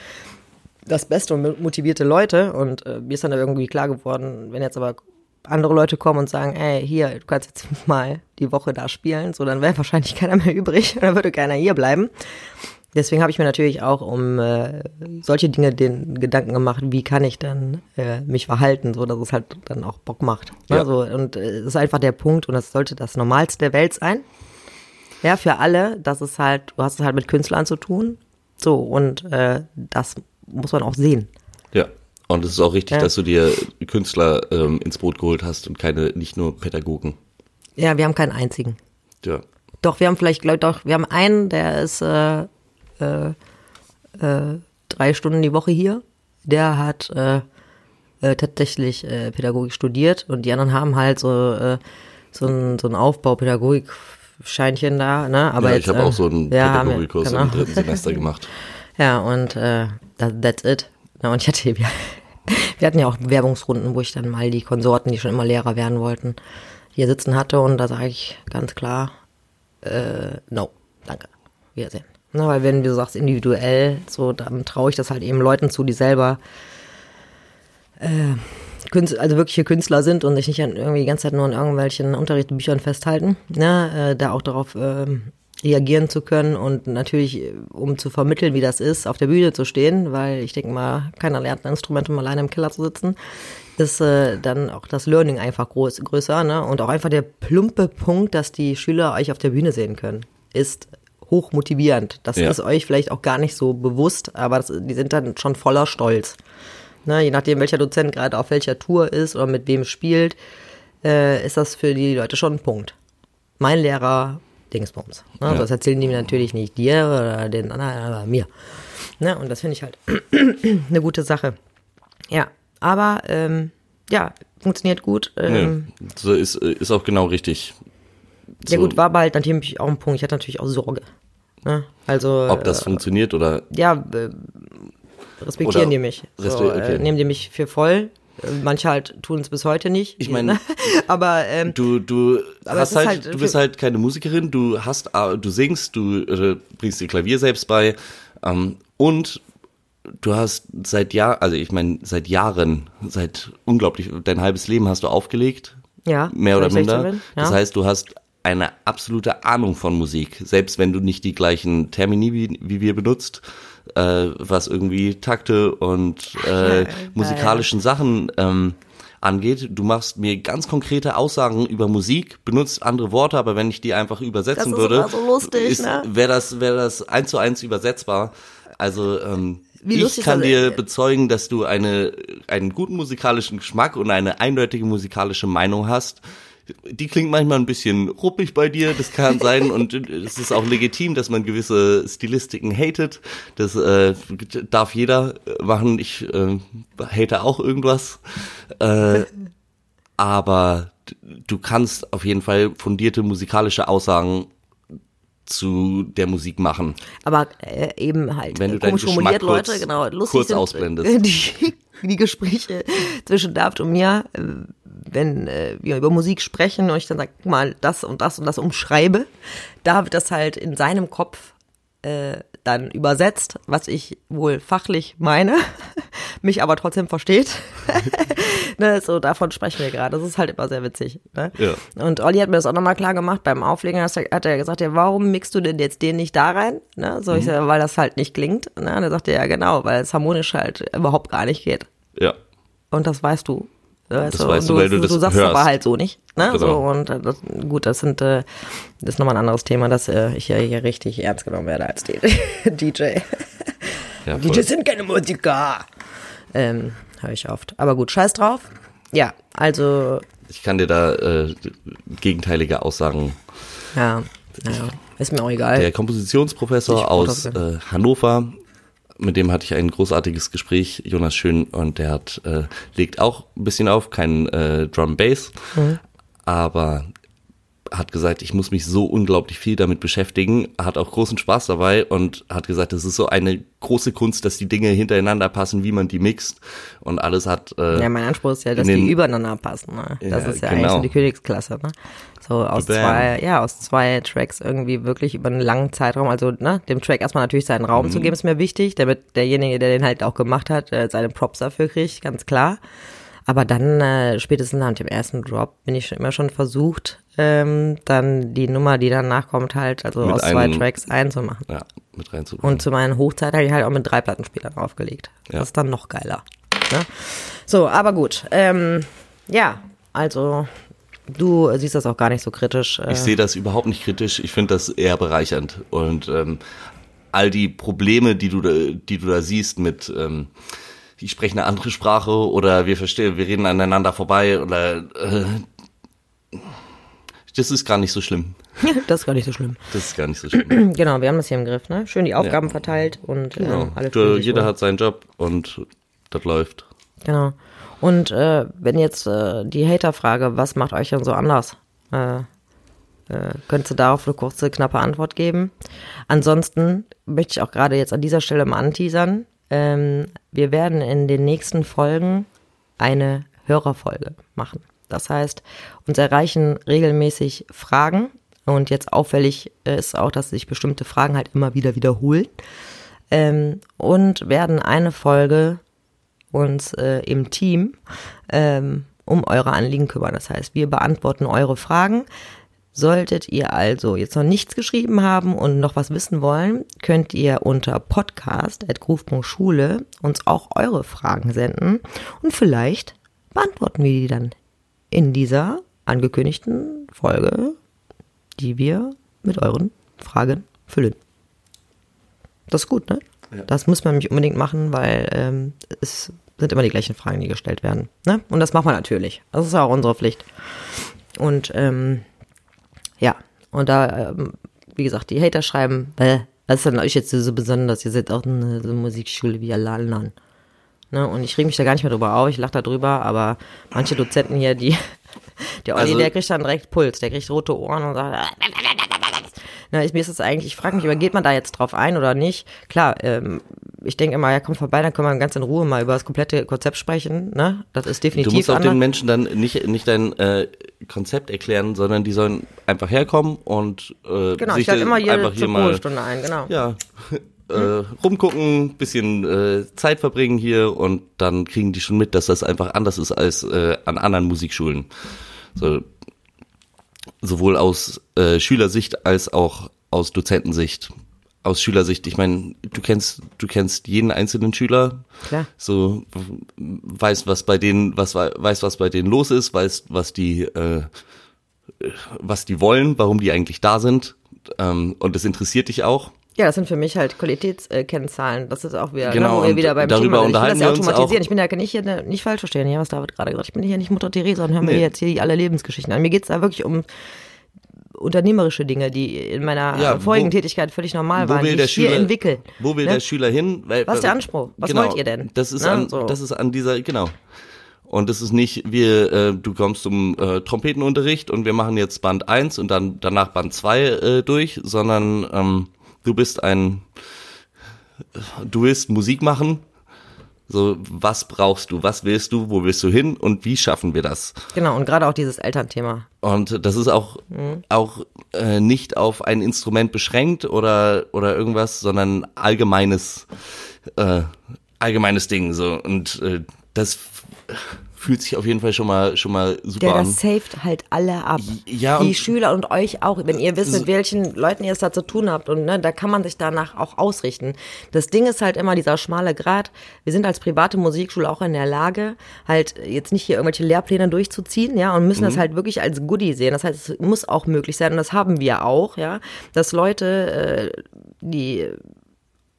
das Beste und motivierte Leute. Und äh, mir ist dann irgendwie klar geworden, wenn jetzt aber andere Leute kommen und sagen, ey, hier, du kannst jetzt mal die Woche da spielen, so, dann wäre wahrscheinlich keiner mehr übrig, dann würde keiner hier bleiben. Deswegen habe ich mir natürlich auch um äh, solche Dinge den Gedanken gemacht, wie kann ich dann äh, mich verhalten, so dass es halt dann auch Bock macht. Ne? Ja. So, und äh, es ist einfach der Punkt und das sollte das Normalste der Welt sein. Ja, für alle, das ist halt, du hast es halt mit Künstlern zu tun. So, und äh, das muss man auch sehen. Ja. Und es ist auch richtig, ja. dass du dir Künstler ähm, ins Boot geholt hast und keine, nicht nur Pädagogen. Ja, wir haben keinen einzigen. Ja. Doch, wir haben vielleicht, glaube ich, doch, wir haben einen, der ist äh, äh, äh, drei Stunden die Woche hier. Der hat äh, äh, tatsächlich Pädagogik studiert und die anderen haben halt so, so ein, so ein Aufbau-Pädagogik-Scheinchen da, ne? Aber ja, jetzt, ich habe auch so einen ja, Pädagogikkurs genau. im dritten Semester gemacht. Ja, und that's it. Ja, und ich hatte, wir, wir hatten ja auch Bewerbungsrunden, wo ich dann mal die Konsorten, die schon immer Lehrer werden wollten, hier sitzen hatte und da sage ich ganz klar, äh, no, danke, Wiedersehen. Na, weil wenn du sagst individuell, so, dann traue ich das halt eben Leuten zu, die selber äh, Künstler, also wirkliche Künstler sind und sich nicht irgendwie die ganze Zeit nur an irgendwelchen Unterrichtsbüchern festhalten, ne, äh, da auch darauf äh, reagieren zu können und natürlich, äh, um zu vermitteln, wie das ist, auf der Bühne zu stehen, weil ich denke mal, keiner lernt ein Instrument, um alleine im Keller zu sitzen, ist äh, dann auch das Learning einfach groß, größer. Ne? Und auch einfach der plumpe Punkt, dass die Schüler euch auf der Bühne sehen können, ist hoch motivierend. Das Ja. ist euch vielleicht auch gar nicht so bewusst, aber das, die sind dann schon voller Stolz. Ne? Je nachdem, welcher Dozent gerade auf welcher Tour ist oder mit wem spielt, äh, ist das für die Leute schon ein Punkt. Mein Lehrer, Dingsbums. Ne? Ja. Das erzählen die mir natürlich nicht dir oder den anderen, aber mir. Ne? Und das finde ich halt eine gute Sache. Ja, aber ähm, ja, funktioniert gut. Ähm, Nee, so ist, ist auch genau richtig. Ja So, gut, war aber halt natürlich auch ein Punkt. Ich hatte natürlich auch Sorge. Ne? Also Ob das äh, funktioniert oder ja, äh, respektieren Oder- die mich. So, okay. äh, nehmen die mich für voll. Manche halt tun es bis heute nicht. Ich meine, aber ähm, Du, du Aber hast halt, halt du bist halt keine Musikerin, du hast, äh, du singst, du äh, bringst dir Klavier selbst bei ähm, und du hast seit Jahr, also ich meine seit Jahren, seit unglaublich, dein halbes Leben hast du aufgelegt, ja, mehr oder seit ich 16 minder. bin, ja. Das heißt, du hast eine absolute Ahnung von Musik, selbst wenn du nicht die gleichen Termini wie, wie wir benutzt, äh, was irgendwie Takte und äh, musikalischen Sachen ähm, angeht. Du machst mir ganz konkrete Aussagen über Musik, benutzt andere Worte, aber wenn ich die einfach übersetzen Das ist würde, so lustig, ne? wäre das, wäre das eins zu eins übersetzbar. Also ähm, ich kann dir bezeugen, dass du eine, einen guten musikalischen Geschmack und eine eindeutige musikalische Meinung hast. Die klingt manchmal ein bisschen ruppig bei dir, das kann sein und es ist auch legitim, dass man gewisse Stilistiken hatet. Das äh, darf jeder machen. Ich äh, hate auch irgendwas. Äh, aber du kannst auf jeden Fall fundierte musikalische Aussagen zu der Musik machen. Aber äh, eben halt Wenn du äh, deinen komisch formuliert kurz- Leute, genau, lustig kurz sind, ausblendest. äh, Die, die Gespräche zwischen David und mir, äh, wenn äh, wir über Musik sprechen und ich dann sag mal das und das und das umschreibe, David das halt in seinem Kopf äh, dann übersetzt, was ich wohl fachlich meine, mich aber trotzdem versteht. ne, so davon sprechen wir gerade. Das ist halt immer sehr witzig. Ne? Ja. Und Olli hat mir das auch nochmal klar gemacht. Beim Auflegen hat er, hat er gesagt, ja, warum mixt du denn jetzt den nicht da rein? Ne? So, Mhm. ich sag, weil das halt nicht klingt. Ne? Und er sagte, ja, genau, weil es harmonisch halt überhaupt gar nicht geht. Ja. Und das weißt du. Weißt Das weißt du, weil du das du sagst hörst. aber halt so nicht. Ne? Genau. So, und äh, das, gut, das sind äh, das ist nochmal ein anderes Thema, dass äh, ich ja hier richtig ernst genommen werde als DJ. Ja. DJs sind keine Musiker. Ähm, höre ich oft. Aber gut, scheiß drauf. Ja, also, Ich kann dir da äh, gegenteilige Aussagen. ja, naja, ist mir auch egal. Der Kompositionsprofessor aus äh, Hannover, mit dem hatte ich ein großartiges Gespräch, Jonas Schön, und der hat äh, legt auch ein bisschen auf, kein äh, Drum Bass, Mhm. aber hat gesagt, ich muss mich so unglaublich viel damit beschäftigen, hat auch großen Spaß dabei und hat gesagt, es ist so eine große Kunst, dass die Dinge hintereinander passen, wie man die mixt und alles hat äh, Ja, mein Anspruch ist ja, dass den- die übereinander passen. Ne? Das Ja, ist ja genau. eigentlich so die Königsklasse. Ne? So aus Bam. zwei, ja, aus zwei Tracks irgendwie wirklich über einen langen Zeitraum, also ne, dem Track erstmal natürlich seinen Raum Mhm. zu geben, ist mir wichtig, damit derjenige, der den halt auch gemacht hat, äh, seine Props dafür kriegt, ganz klar. Aber dann, äh, spätestens nach dem ersten Drop, bin ich schon immer schon versucht, ähm, dann die Nummer, die danach kommt, halt, also Mit aus zwei einem- Tracks einzumachen. ja, mit reinzubringen. Und zu meinen Hochzeiten habe ich halt auch mit drei Plattenspielern aufgelegt. Ja. Das ist dann noch geiler. Ne? So, aber gut. Ähm, ja, also du siehst das auch gar nicht so kritisch. Äh, Ich sehe das überhaupt nicht kritisch. Ich finde das eher bereichernd. Und ähm, all die Probleme, die du da, die du da siehst mit ähm, ich spreche eine andere Sprache oder wir verstehen, wir reden aneinander vorbei oder äh, das ist gar nicht so schlimm. das ist gar nicht so schlimm. Das ist gar nicht so schlimm. Genau, wir haben das hier im Griff, ne? Schön die Aufgaben verteilt und Genau. äh, alle Du, jeder wohl. hat seinen Job und das läuft. Genau. Und äh, wenn jetzt äh, die Hater-Frage, was macht euch denn so anders? Äh, äh, könntest du darauf eine kurze, knappe Antwort geben? Ansonsten möchte ich auch gerade jetzt an dieser Stelle mal anteasern. Ähm, wir werden in den nächsten Folgen eine Hörerfolge machen. Das heißt, uns erreichen regelmäßig Fragen und jetzt auffällig ist auch, dass sich bestimmte Fragen halt immer wieder wiederholen ähm, und werden eine Folge uns äh, im Team ähm, um eure Anliegen kümmern. Das heißt, wir beantworten eure Fragen. Solltet ihr also jetzt noch nichts geschrieben haben und noch was wissen wollen, könnt ihr unter podcast.groove.schule uns auch eure Fragen senden und vielleicht beantworten wir die dann in dieser angekündigten Folge, die wir mit euren Fragen füllen. Das ist gut, ne? Ja. Das muss man nämlich unbedingt machen, weil ähm, es sind immer die gleichen Fragen, die gestellt werden. Ne? Und das machen wir natürlich. Das ist ja auch unsere Pflicht. Und ähm, ja, und da, ähm, wie gesagt, die Hater schreiben, äh, was ist denn euch jetzt so besonders? Ihr seid auch eine so Musikschule wie alle anderen. Ne? Und ich reg mich da gar nicht mehr drüber auf, ich lache da drüber, aber manche Dozenten hier, die, der Olli, Also- der kriegt dann direkt Puls, der kriegt rote Ohren und sagt, na, ich, mir ist es eigentlich, ich frage mich immer, geht man da jetzt drauf ein oder nicht? Klar, ähm, ich denke immer, ja, komm vorbei, dann können wir ganz in Ruhe mal über das komplette Konzept sprechen, ne? Das ist Du definitiv musst auch anders. den Menschen dann nicht, nicht dein äh, Konzept erklären, sondern die sollen einfach herkommen und äh, Genau, sich ich immer jede einfach hier mal Probestunde ein, genau. ja, äh, rumgucken, bisschen äh, Zeit verbringen hier und dann kriegen die schon mit, dass das einfach anders ist als äh, an anderen Musikschulen. So, sowohl aus äh, Schülersicht als auch aus Dozentensicht. Aus Schülersicht, ich meine, du kennst, du kennst jeden einzelnen Schüler, Klar. so w- weiß, was bei denen, was weiß, was bei denen los ist, weiß, was die, äh, was die wollen, warum die eigentlich da sind, ähm, und das interessiert dich auch. Ja, das sind für mich halt Qualitätskennzahlen. Das ist auch wieder, Genau, ne, wo wir wieder beim darüber Thema unterhalten Ich will das ja automatisieren. auch. Ich bin ja nicht hier, ne, nicht falsch verstehen, hier, was David gerade gesagt hat. Ich bin hier nicht Mutter Theresa und hören mir Nee. jetzt hier alle Lebensgeschichten an. Mir geht's da wirklich um unternehmerische Dinge, die in meiner Ja, vorigen wo- Tätigkeit völlig normal waren, die ich hier entwickle. wo will ne? der Schüler hin? Weil, Was ist der Anspruch? Was genau, wollt ihr denn? Das ist Ne, an, so. das ist an dieser, genau. Und es ist nicht, wir, äh, du kommst zum äh, Trompetenunterricht und wir machen jetzt Band 1 und dann danach Band 2 äh, durch, sondern ähm, du bist ein, du willst Musik machen. So, was brauchst du? Was willst du? Wo willst du hin? Und wie schaffen wir das? Genau, und gerade auch dieses Elternthema. Und das ist auch, auch äh, nicht auf ein Instrument beschränkt oder, oder irgendwas, sondern allgemeines, äh, allgemeines Ding. So. Und äh, das f- fühlt sich auf jeden Fall schon mal, schon mal super Der an. das saved halt alle ab. Ja, Die Schüler und euch auch, wenn ihr wisst, mit welchen Leuten ihr es da zu tun habt. Und ne, da kann man sich danach auch ausrichten. Das Ding ist halt immer dieser schmale Grat. Wir sind als private Musikschule auch in der Lage, halt jetzt nicht hier irgendwelche Lehrpläne durchzuziehen, ja, und müssen Mhm. das halt wirklich als Goodie sehen. Das heißt, es muss auch möglich sein, und das haben wir auch, ja, dass Leute, äh, die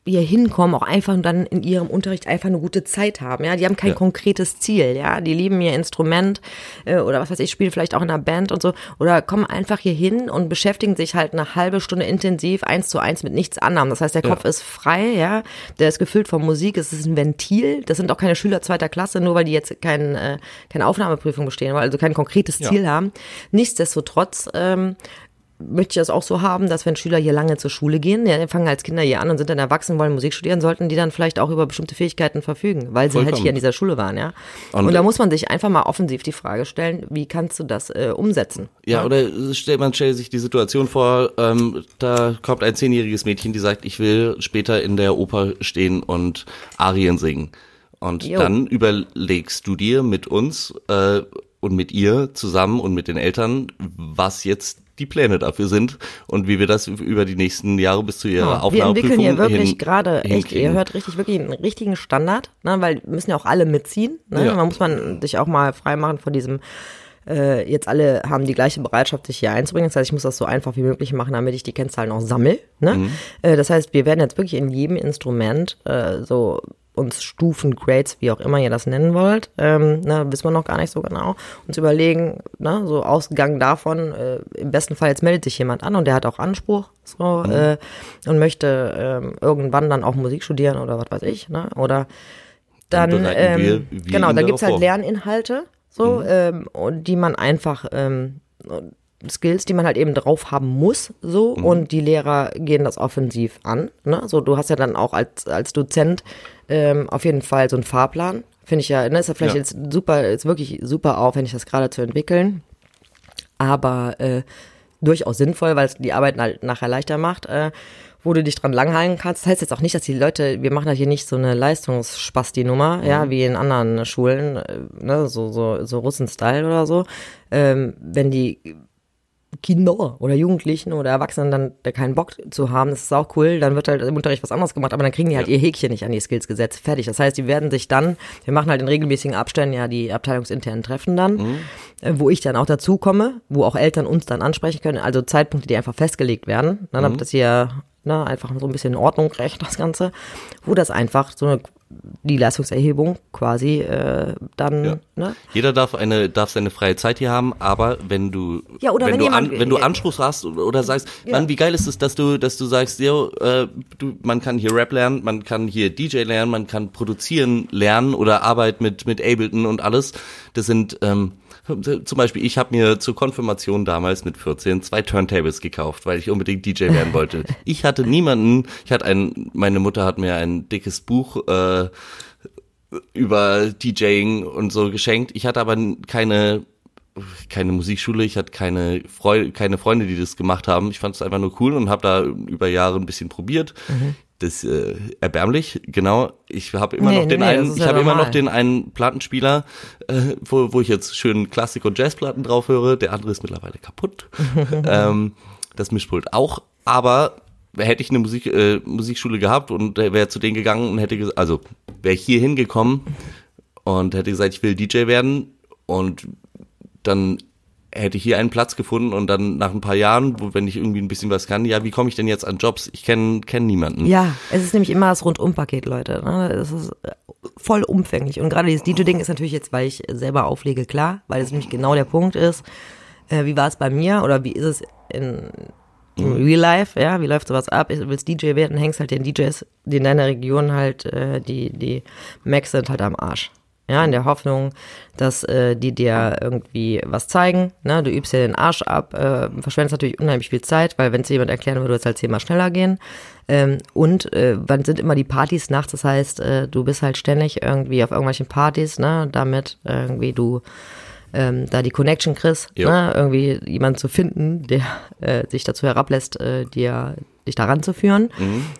hier hinkommen, auch einfach dann in ihrem Unterricht einfach eine gute Zeit haben. Ja, die haben kein Ja. konkretes Ziel. Ja, die lieben ihr Instrument äh, oder was weiß ich, spielen vielleicht auch in einer Band und so oder kommen einfach hier hin und beschäftigen sich halt eine halbe Stunde intensiv eins zu eins mit nichts anderem. Das heißt, der Kopf ist frei. Ja, der ist gefüllt von Musik. Es ist ein Ventil. Das sind auch keine Schüler zweiter Klasse, nur weil die jetzt kein, äh, keine Aufnahmeprüfung bestehen, weil also kein konkretes Ja. Ziel haben. Nichtsdestotrotz ähm, möchte ich das auch so haben, dass wenn Schüler hier lange zur Schule gehen, ja, die fangen als Kinder hier an und sind dann erwachsen, wollen Musik studieren, sollten die dann vielleicht auch über bestimmte Fähigkeiten verfügen, weil sie halt Vollkommen. hier in dieser Schule waren, ja. Und, Und- da muss man sich einfach mal offensiv die Frage stellen, wie kannst du das äh, umsetzen? Ja, oder stellt man stellt sich die Situation vor, ähm, da kommt ein zehnjähriges Mädchen, die sagt, ich will später in der Oper stehen und Arien singen. Und Jo. dann überlegst du dir mit uns äh, und mit ihr zusammen und mit den Eltern, was jetzt die Pläne dafür sind und wie wir das über die nächsten Jahre bis zu ihrer Ja, wir Aufnahmeprüfung entwickeln hier wirklich hin- gerade echt, ihr hört richtig wirklich einen richtigen Standard, ne, weil müssen ja auch alle mitziehen. Ne? Ja. Man muss man sich auch mal freimachen von diesem äh, jetzt alle haben die gleiche Bereitschaft, sich hier einzubringen. Das heißt, ich muss das so einfach wie möglich machen, damit ich die Kennzahlen auch sammle. Ne? Mhm. Äh, das heißt, wir werden jetzt wirklich in jedem Instrument äh, so uns Stufen, Grades, wie auch immer ihr das nennen wollt, ähm, ne, wissen wir noch gar nicht so genau, uns überlegen, ne, so ausgegangen davon, äh, im besten Fall jetzt meldet sich jemand an und der hat auch Anspruch so äh, und möchte ähm, irgendwann dann auch Musik studieren oder was weiß ich, ne, oder dann, Dann ähm, wir- wir genau, ihn da gibt's halt. Lerninhalte, so, ähm, und die man einfach, ähm, Skills, die man halt eben drauf haben muss, so, und die Lehrer gehen das offensiv an, ne, so, du hast ja dann auch als, als Dozent, ähm, auf jeden Fall so einen Fahrplan, finde ich ja, ne, ist ja vielleicht Ja. jetzt super, ist wirklich super aufwendig, das gerade zu entwickeln, aber, äh, durchaus sinnvoll, weil es die Arbeit halt nachher leichter macht, äh, wo du dich dran langhalten kannst. Das heißt jetzt auch nicht, dass die Leute, wir machen halt hier nicht so eine Leistungsspasti-Nummer, Mhm. ja, wie in anderen Schulen, äh, ne, so, so, so Russen-Style oder so. Ähm, wenn die Kinder oder Jugendlichen oder Erwachsenen dann da keinen Bock zu haben, das ist auch cool, dann wird halt im Unterricht was anderes gemacht, aber dann kriegen die halt Ja. ihr Häkchen nicht an die Skills gesetzt. Fertig. Das heißt, die werden sich dann, wir machen halt in regelmäßigen Abständen ja die abteilungsinternen Treffen dann, Mhm. äh, wo ich dann auch dazu komme, wo auch Eltern uns dann ansprechen können, also Zeitpunkte, die einfach festgelegt werden, dann Mhm. damit das hier ne, einfach so ein bisschen in Ordnung recht, das Ganze, wo das einfach so eine, die Leistungserhebung quasi äh, dann, Ja. ne, Jeder darf eine darf seine freie Zeit hier haben, aber wenn du Ja, oder wenn, wenn du jemand- an, wenn du Anspruch hast oder, oder sagst, Mann, wie geil ist es, dass du dass du sagst, yo, äh, du man kann hier Rap lernen, man kann hier DJ lernen, man kann produzieren lernen oder Arbeit mit mit Ableton und alles. Das sind ähm, zum Beispiel, ich habe mir zur Konfirmation damals mit 14 zwei Turntables gekauft, weil ich unbedingt DJ werden wollte. Ich hatte niemanden, ich hatte ein, meine Mutter hat mir ein dickes Buch äh, über DJing und so geschenkt. Ich hatte aber keine keine Musikschule, ich hatte keine Freu keine Freunde, die das gemacht haben. Ich fand es einfach nur cool und habe da über Jahre ein bisschen probiert. Das äh, erbärmlich, genau. Ich habe immer Nee, noch den nee, einen, ich ja habe immer noch den einen Plattenspieler, äh, wo, wo ich jetzt schön Klassik- und Jazzplatten drauf höre. Der andere ist mittlerweile kaputt. ähm, das Mischpult auch, aber hätte ich eine Musik, äh, Musikschule gehabt und wäre zu denen gegangen und hätte gesagt, also wäre ich hier hingekommen und hätte gesagt, ich will DJ werden und dann hätte ich hier einen Platz gefunden und dann nach ein paar Jahren, wo wenn ich irgendwie ein bisschen was kann, ja, wie komme ich denn jetzt an Jobs? Ich kenne kenn niemanden. Ja, es ist nämlich immer das Rundum-Paket, Leute. Ne? Es ist äh, voll umfänglich. Und gerade dieses DJ-Ding ist natürlich jetzt, weil ich selber auflege, klar, weil es nämlich genau der Punkt ist. Äh, wie war es bei mir oder wie ist es in, im Real Life? Ja, wie läuft sowas ab? Du willst DJ werden, hängst halt den DJs, die in deiner Region halt, äh, die, die Macs sind halt am Arsch. Ja, in der Hoffnung, dass äh, die dir irgendwie was zeigen. Ne? Du übst ja den Arsch ab, äh, verschwendest natürlich unheimlich viel Zeit, weil wenn es jemand erklären würde, würde es halt zehnmal schneller gehen. Ähm, und äh, wann sind immer die Partys nachts? Das heißt, äh, du bist halt ständig irgendwie auf irgendwelchen Partys, ne? damit irgendwie du ähm, da die Connection kriegst, Jo. ne? irgendwie jemanden zu finden, der äh, sich dazu herablässt, äh, dir dich da ranzuführen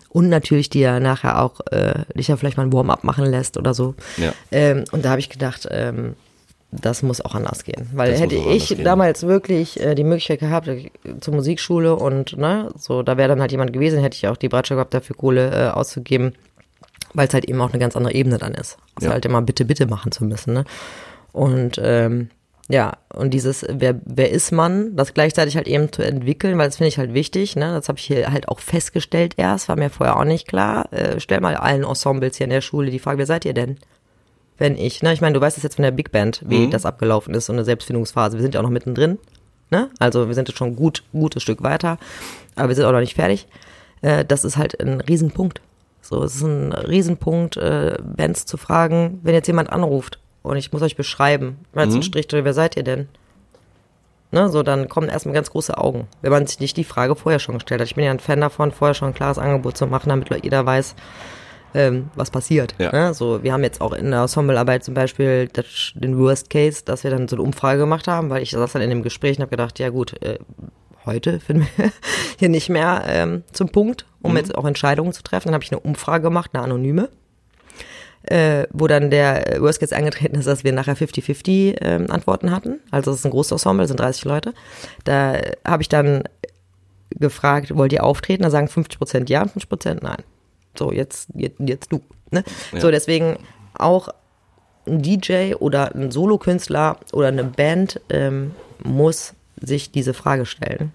und natürlich dir nachher auch äh, dich ja vielleicht mal ein Warm-up machen lässt oder so. Ja. Ähm, und da habe ich gedacht, ähm, das muss auch anders gehen. Weil Das hätte ich damals wirklich äh, die Möglichkeit gehabt, äh, zur Musikschule und ne, so, da wäre dann halt jemand gewesen, hätte ich auch die Bereitschaft gehabt, dafür Kohle äh, auszugeben, weil es halt eben auch eine ganz andere Ebene dann ist. Also Ja. halt immer bitte, bitte machen zu müssen. Ne? Und ähm, ja, und dieses, wer, wer ist man, das gleichzeitig halt eben zu entwickeln, weil das finde ich halt wichtig, ne? Das habe ich hier halt auch festgestellt erst, war mir vorher auch nicht klar. Äh, stell mal allen Ensembles hier in der Schule die Frage, wer seid ihr denn? Wenn ich, ne? Ich meine, du weißt es jetzt von der Big Band, wie das abgelaufen ist, so eine Selbstfindungsphase. Wir sind ja auch noch mittendrin, ne? Also wir sind jetzt schon ein gut, gutes Stück weiter, aber wir sind auch noch nicht fertig. Äh, das ist halt ein Riesenpunkt. So, es ist ein Riesenpunkt, äh, Bands zu fragen, wenn jetzt jemand anruft und ich muss euch beschreiben, mal jetzt einen Strich drüber, wer seid ihr denn? Ne, so, dann kommen erstmal ganz große Augen, wenn man sich nicht die Frage vorher schon gestellt hat. Ich bin ja ein Fan davon, vorher schon ein klares Angebot zu machen, damit jeder weiß, ähm, was passiert. Ja. Ne? So, wir haben jetzt auch in der Ensemblearbeit zum Beispiel das, den Worst Case, dass wir dann so eine Umfrage gemacht haben, weil ich saß dann in dem Gespräch und habe gedacht, ja gut, äh, heute finden wir hier nicht mehr ähm, zum Punkt, um jetzt auch Entscheidungen zu treffen. Dann habe ich eine Umfrage gemacht, eine anonyme, äh, wo dann der Worst Case eingetreten ist, dass wir nachher 50-50 ähm, Antworten hatten. Also es ist ein großes Ensemble, sind 30 Leute. Da habe ich dann gefragt, wollt ihr auftreten? Da sagen 50 Prozent ja und 50 Prozent nein. So, jetzt, jetzt, jetzt du. Ne? Ja. So, deswegen auch ein DJ oder ein Solokünstler oder eine Band ähm, muss sich diese Frage stellen,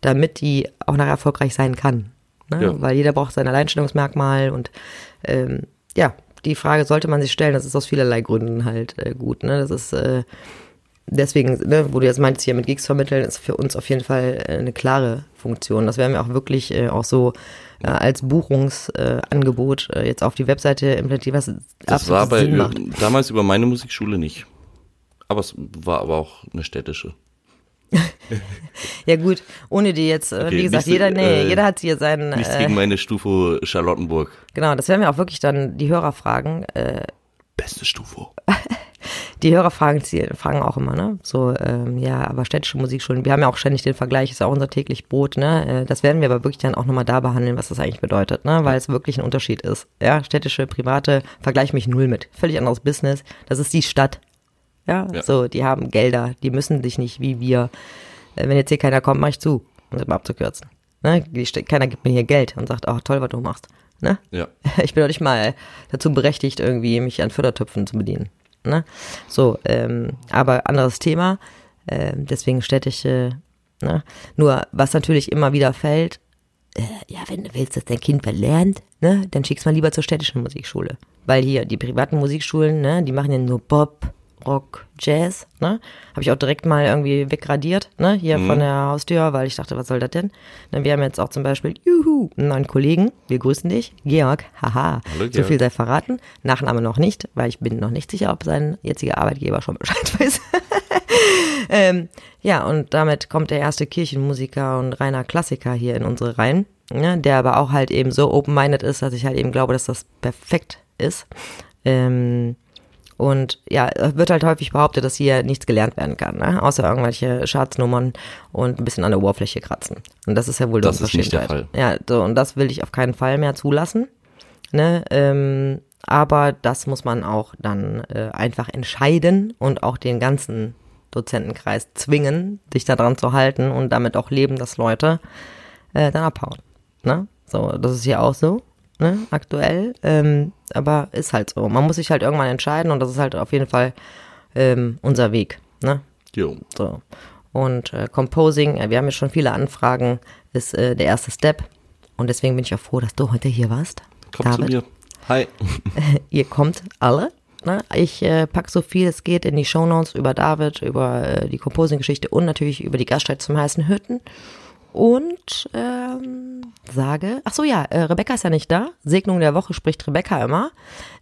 damit die auch nachher erfolgreich sein kann. Ne? Ja. Weil jeder braucht sein Alleinstellungsmerkmal und ähm, ja, die Frage sollte man sich stellen. Das ist aus vielerlei Gründen halt äh, gut. Ne? Das ist äh, deswegen, ne, wo du jetzt meinst, hier mit Gigs vermitteln, ist für uns auf jeden Fall äh, eine klare Funktion. Das werden wir auch wirklich äh, auch so äh, als Buchungsangebot äh, jetzt auf die Webseite implementieren, was Das war bei Sinn macht. damals über meine Musikschule nicht. Aber es war aber auch eine städtische. Ja gut, ohne die jetzt, äh, Okay, wie gesagt, nächste, jeder, nee, äh, jeder hat hier seinen, Nichts äh, gegen meine Stufo Charlottenburg. genau, das werden wir auch wirklich dann die Hörer fragen. Äh, Beste Stufo. die Hörer fragen, sie fragen auch immer, ne? So, ähm, ja, aber städtische Musikschulen, wir haben ja auch ständig den Vergleich, ist ja auch unser täglich Brot, ne? Äh, das werden wir aber wirklich dann auch nochmal da behandeln, was das eigentlich bedeutet, ne? Weil es wirklich ein Unterschied ist. Ja, städtische, private, vergleich mich null mit. Völlig anderes Business. Das ist die Stadt. Ja, Ja. so, die haben Gelder, die müssen sich nicht wie wir Äh, wenn jetzt hier keiner kommt, mach ich zu, um das mal abzukürzen. Ne? Keiner gibt mir hier Geld und sagt, oh toll, was du machst. Ne? Ja. Ich bin doch nicht mal dazu berechtigt, irgendwie mich an Fördertöpfen zu bedienen. Ne? So, ähm, aber anderes Thema. Ähm, deswegen städtische. Ne? Nur, was natürlich immer wieder fällt, äh, ja, wenn du willst, dass dein Kind was lernt, ne, dann schickst mal lieber zur städtischen Musikschule. Weil hier die privaten Musikschulen, ne, die machen ja nur Pop, Rock, Jazz, ne? Habe ich auch direkt mal irgendwie wegradiert, ne, hier von der Haustür, weil ich dachte, was soll das denn? Ne, wir haben jetzt auch zum Beispiel, juhu, einen neuen Kollegen, wir grüßen dich, Georg, haha, Hallo, so viel sei verraten, Nachname noch nicht, weil ich bin noch nicht sicher, ob sein jetziger Arbeitgeber schon Bescheid weiß. ähm, ja, und damit kommt der erste Kirchenmusiker und reiner Klassiker hier in unsere Reihen, ne, der aber auch halt eben so open-minded ist, dass ich halt eben glaube, dass das perfekt ist. Ähm, und ja, wird halt häufig behauptet, dass hier nichts gelernt werden kann, ne? außer irgendwelche Schatznummern und ein bisschen an der Oberfläche kratzen. Und das ist ja wohl Das ist nicht der Unverschämtheit. Ja, so, und das will ich auf keinen Fall mehr zulassen. Ne? Ähm, aber das muss man auch dann äh, einfach entscheiden und auch den ganzen Dozentenkreis zwingen, sich daran zu halten und damit auch leben, dass Leute äh, dann abhauen. Ne? So, das ist hier auch so, ne, aktuell. Ähm, aber ist halt so. Man muss sich halt irgendwann entscheiden und das ist halt auf jeden Fall ähm, unser Weg. Ne? Jo. So. Und äh, Composing, äh, wir haben ja schon viele Anfragen, ist äh, der erste Step. Und deswegen bin ich auch froh, dass du heute hier warst. Komm zu mir. Hi. Ihr kommt alle. Ne? Ich äh, pack so viel es geht in die Shownotes über David, über äh, die Composing-Geschichte und natürlich über die Gaststätte zum heißen Hütten. Und ähm, sage, ach so ja, äh, Rebecca ist ja nicht da. Segnung der Woche spricht Rebecca immer.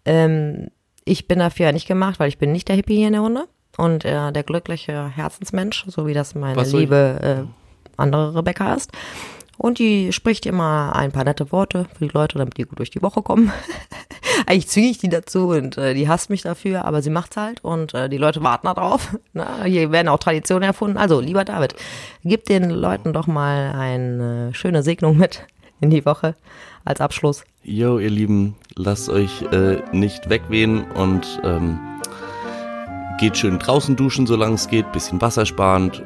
Ähm, ich bin dafür ja nicht gemacht, weil ich bin nicht der Hippie hier in der Runde und äh, der glückliche Herzensmensch, so wie das meine liebe äh, andere Rebecca ist. Und die spricht immer ein paar nette Worte für die Leute, damit die gut durch die Woche kommen. Eigentlich zwinge ich die dazu und äh, die hasst mich dafür, aber sie macht's halt und äh, die Leute warten da drauf. Na, hier werden auch Traditionen erfunden. Also, lieber David, gib den Leuten doch mal eine schöne Segnung mit in die Woche als Abschluss. Jo, ihr Lieben, lasst euch äh, nicht wegwehen und ähm, geht schön draußen duschen, solange es geht, bisschen wassersparend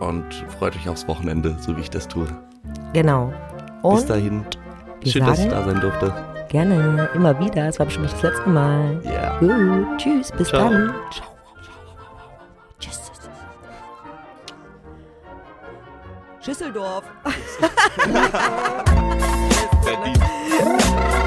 und freut euch aufs Wochenende, so wie ich das tue. Genau. Bis Und dahin. wir Schön, dass ich sagen- da sein durfte. Gerne, immer wieder. Es war bestimmt nicht das letzte Mal. Ja. Yeah. Uh, tschüss, bis Ciao. dann. Ciao. Tschüss. Schüsseldorf. Berlin.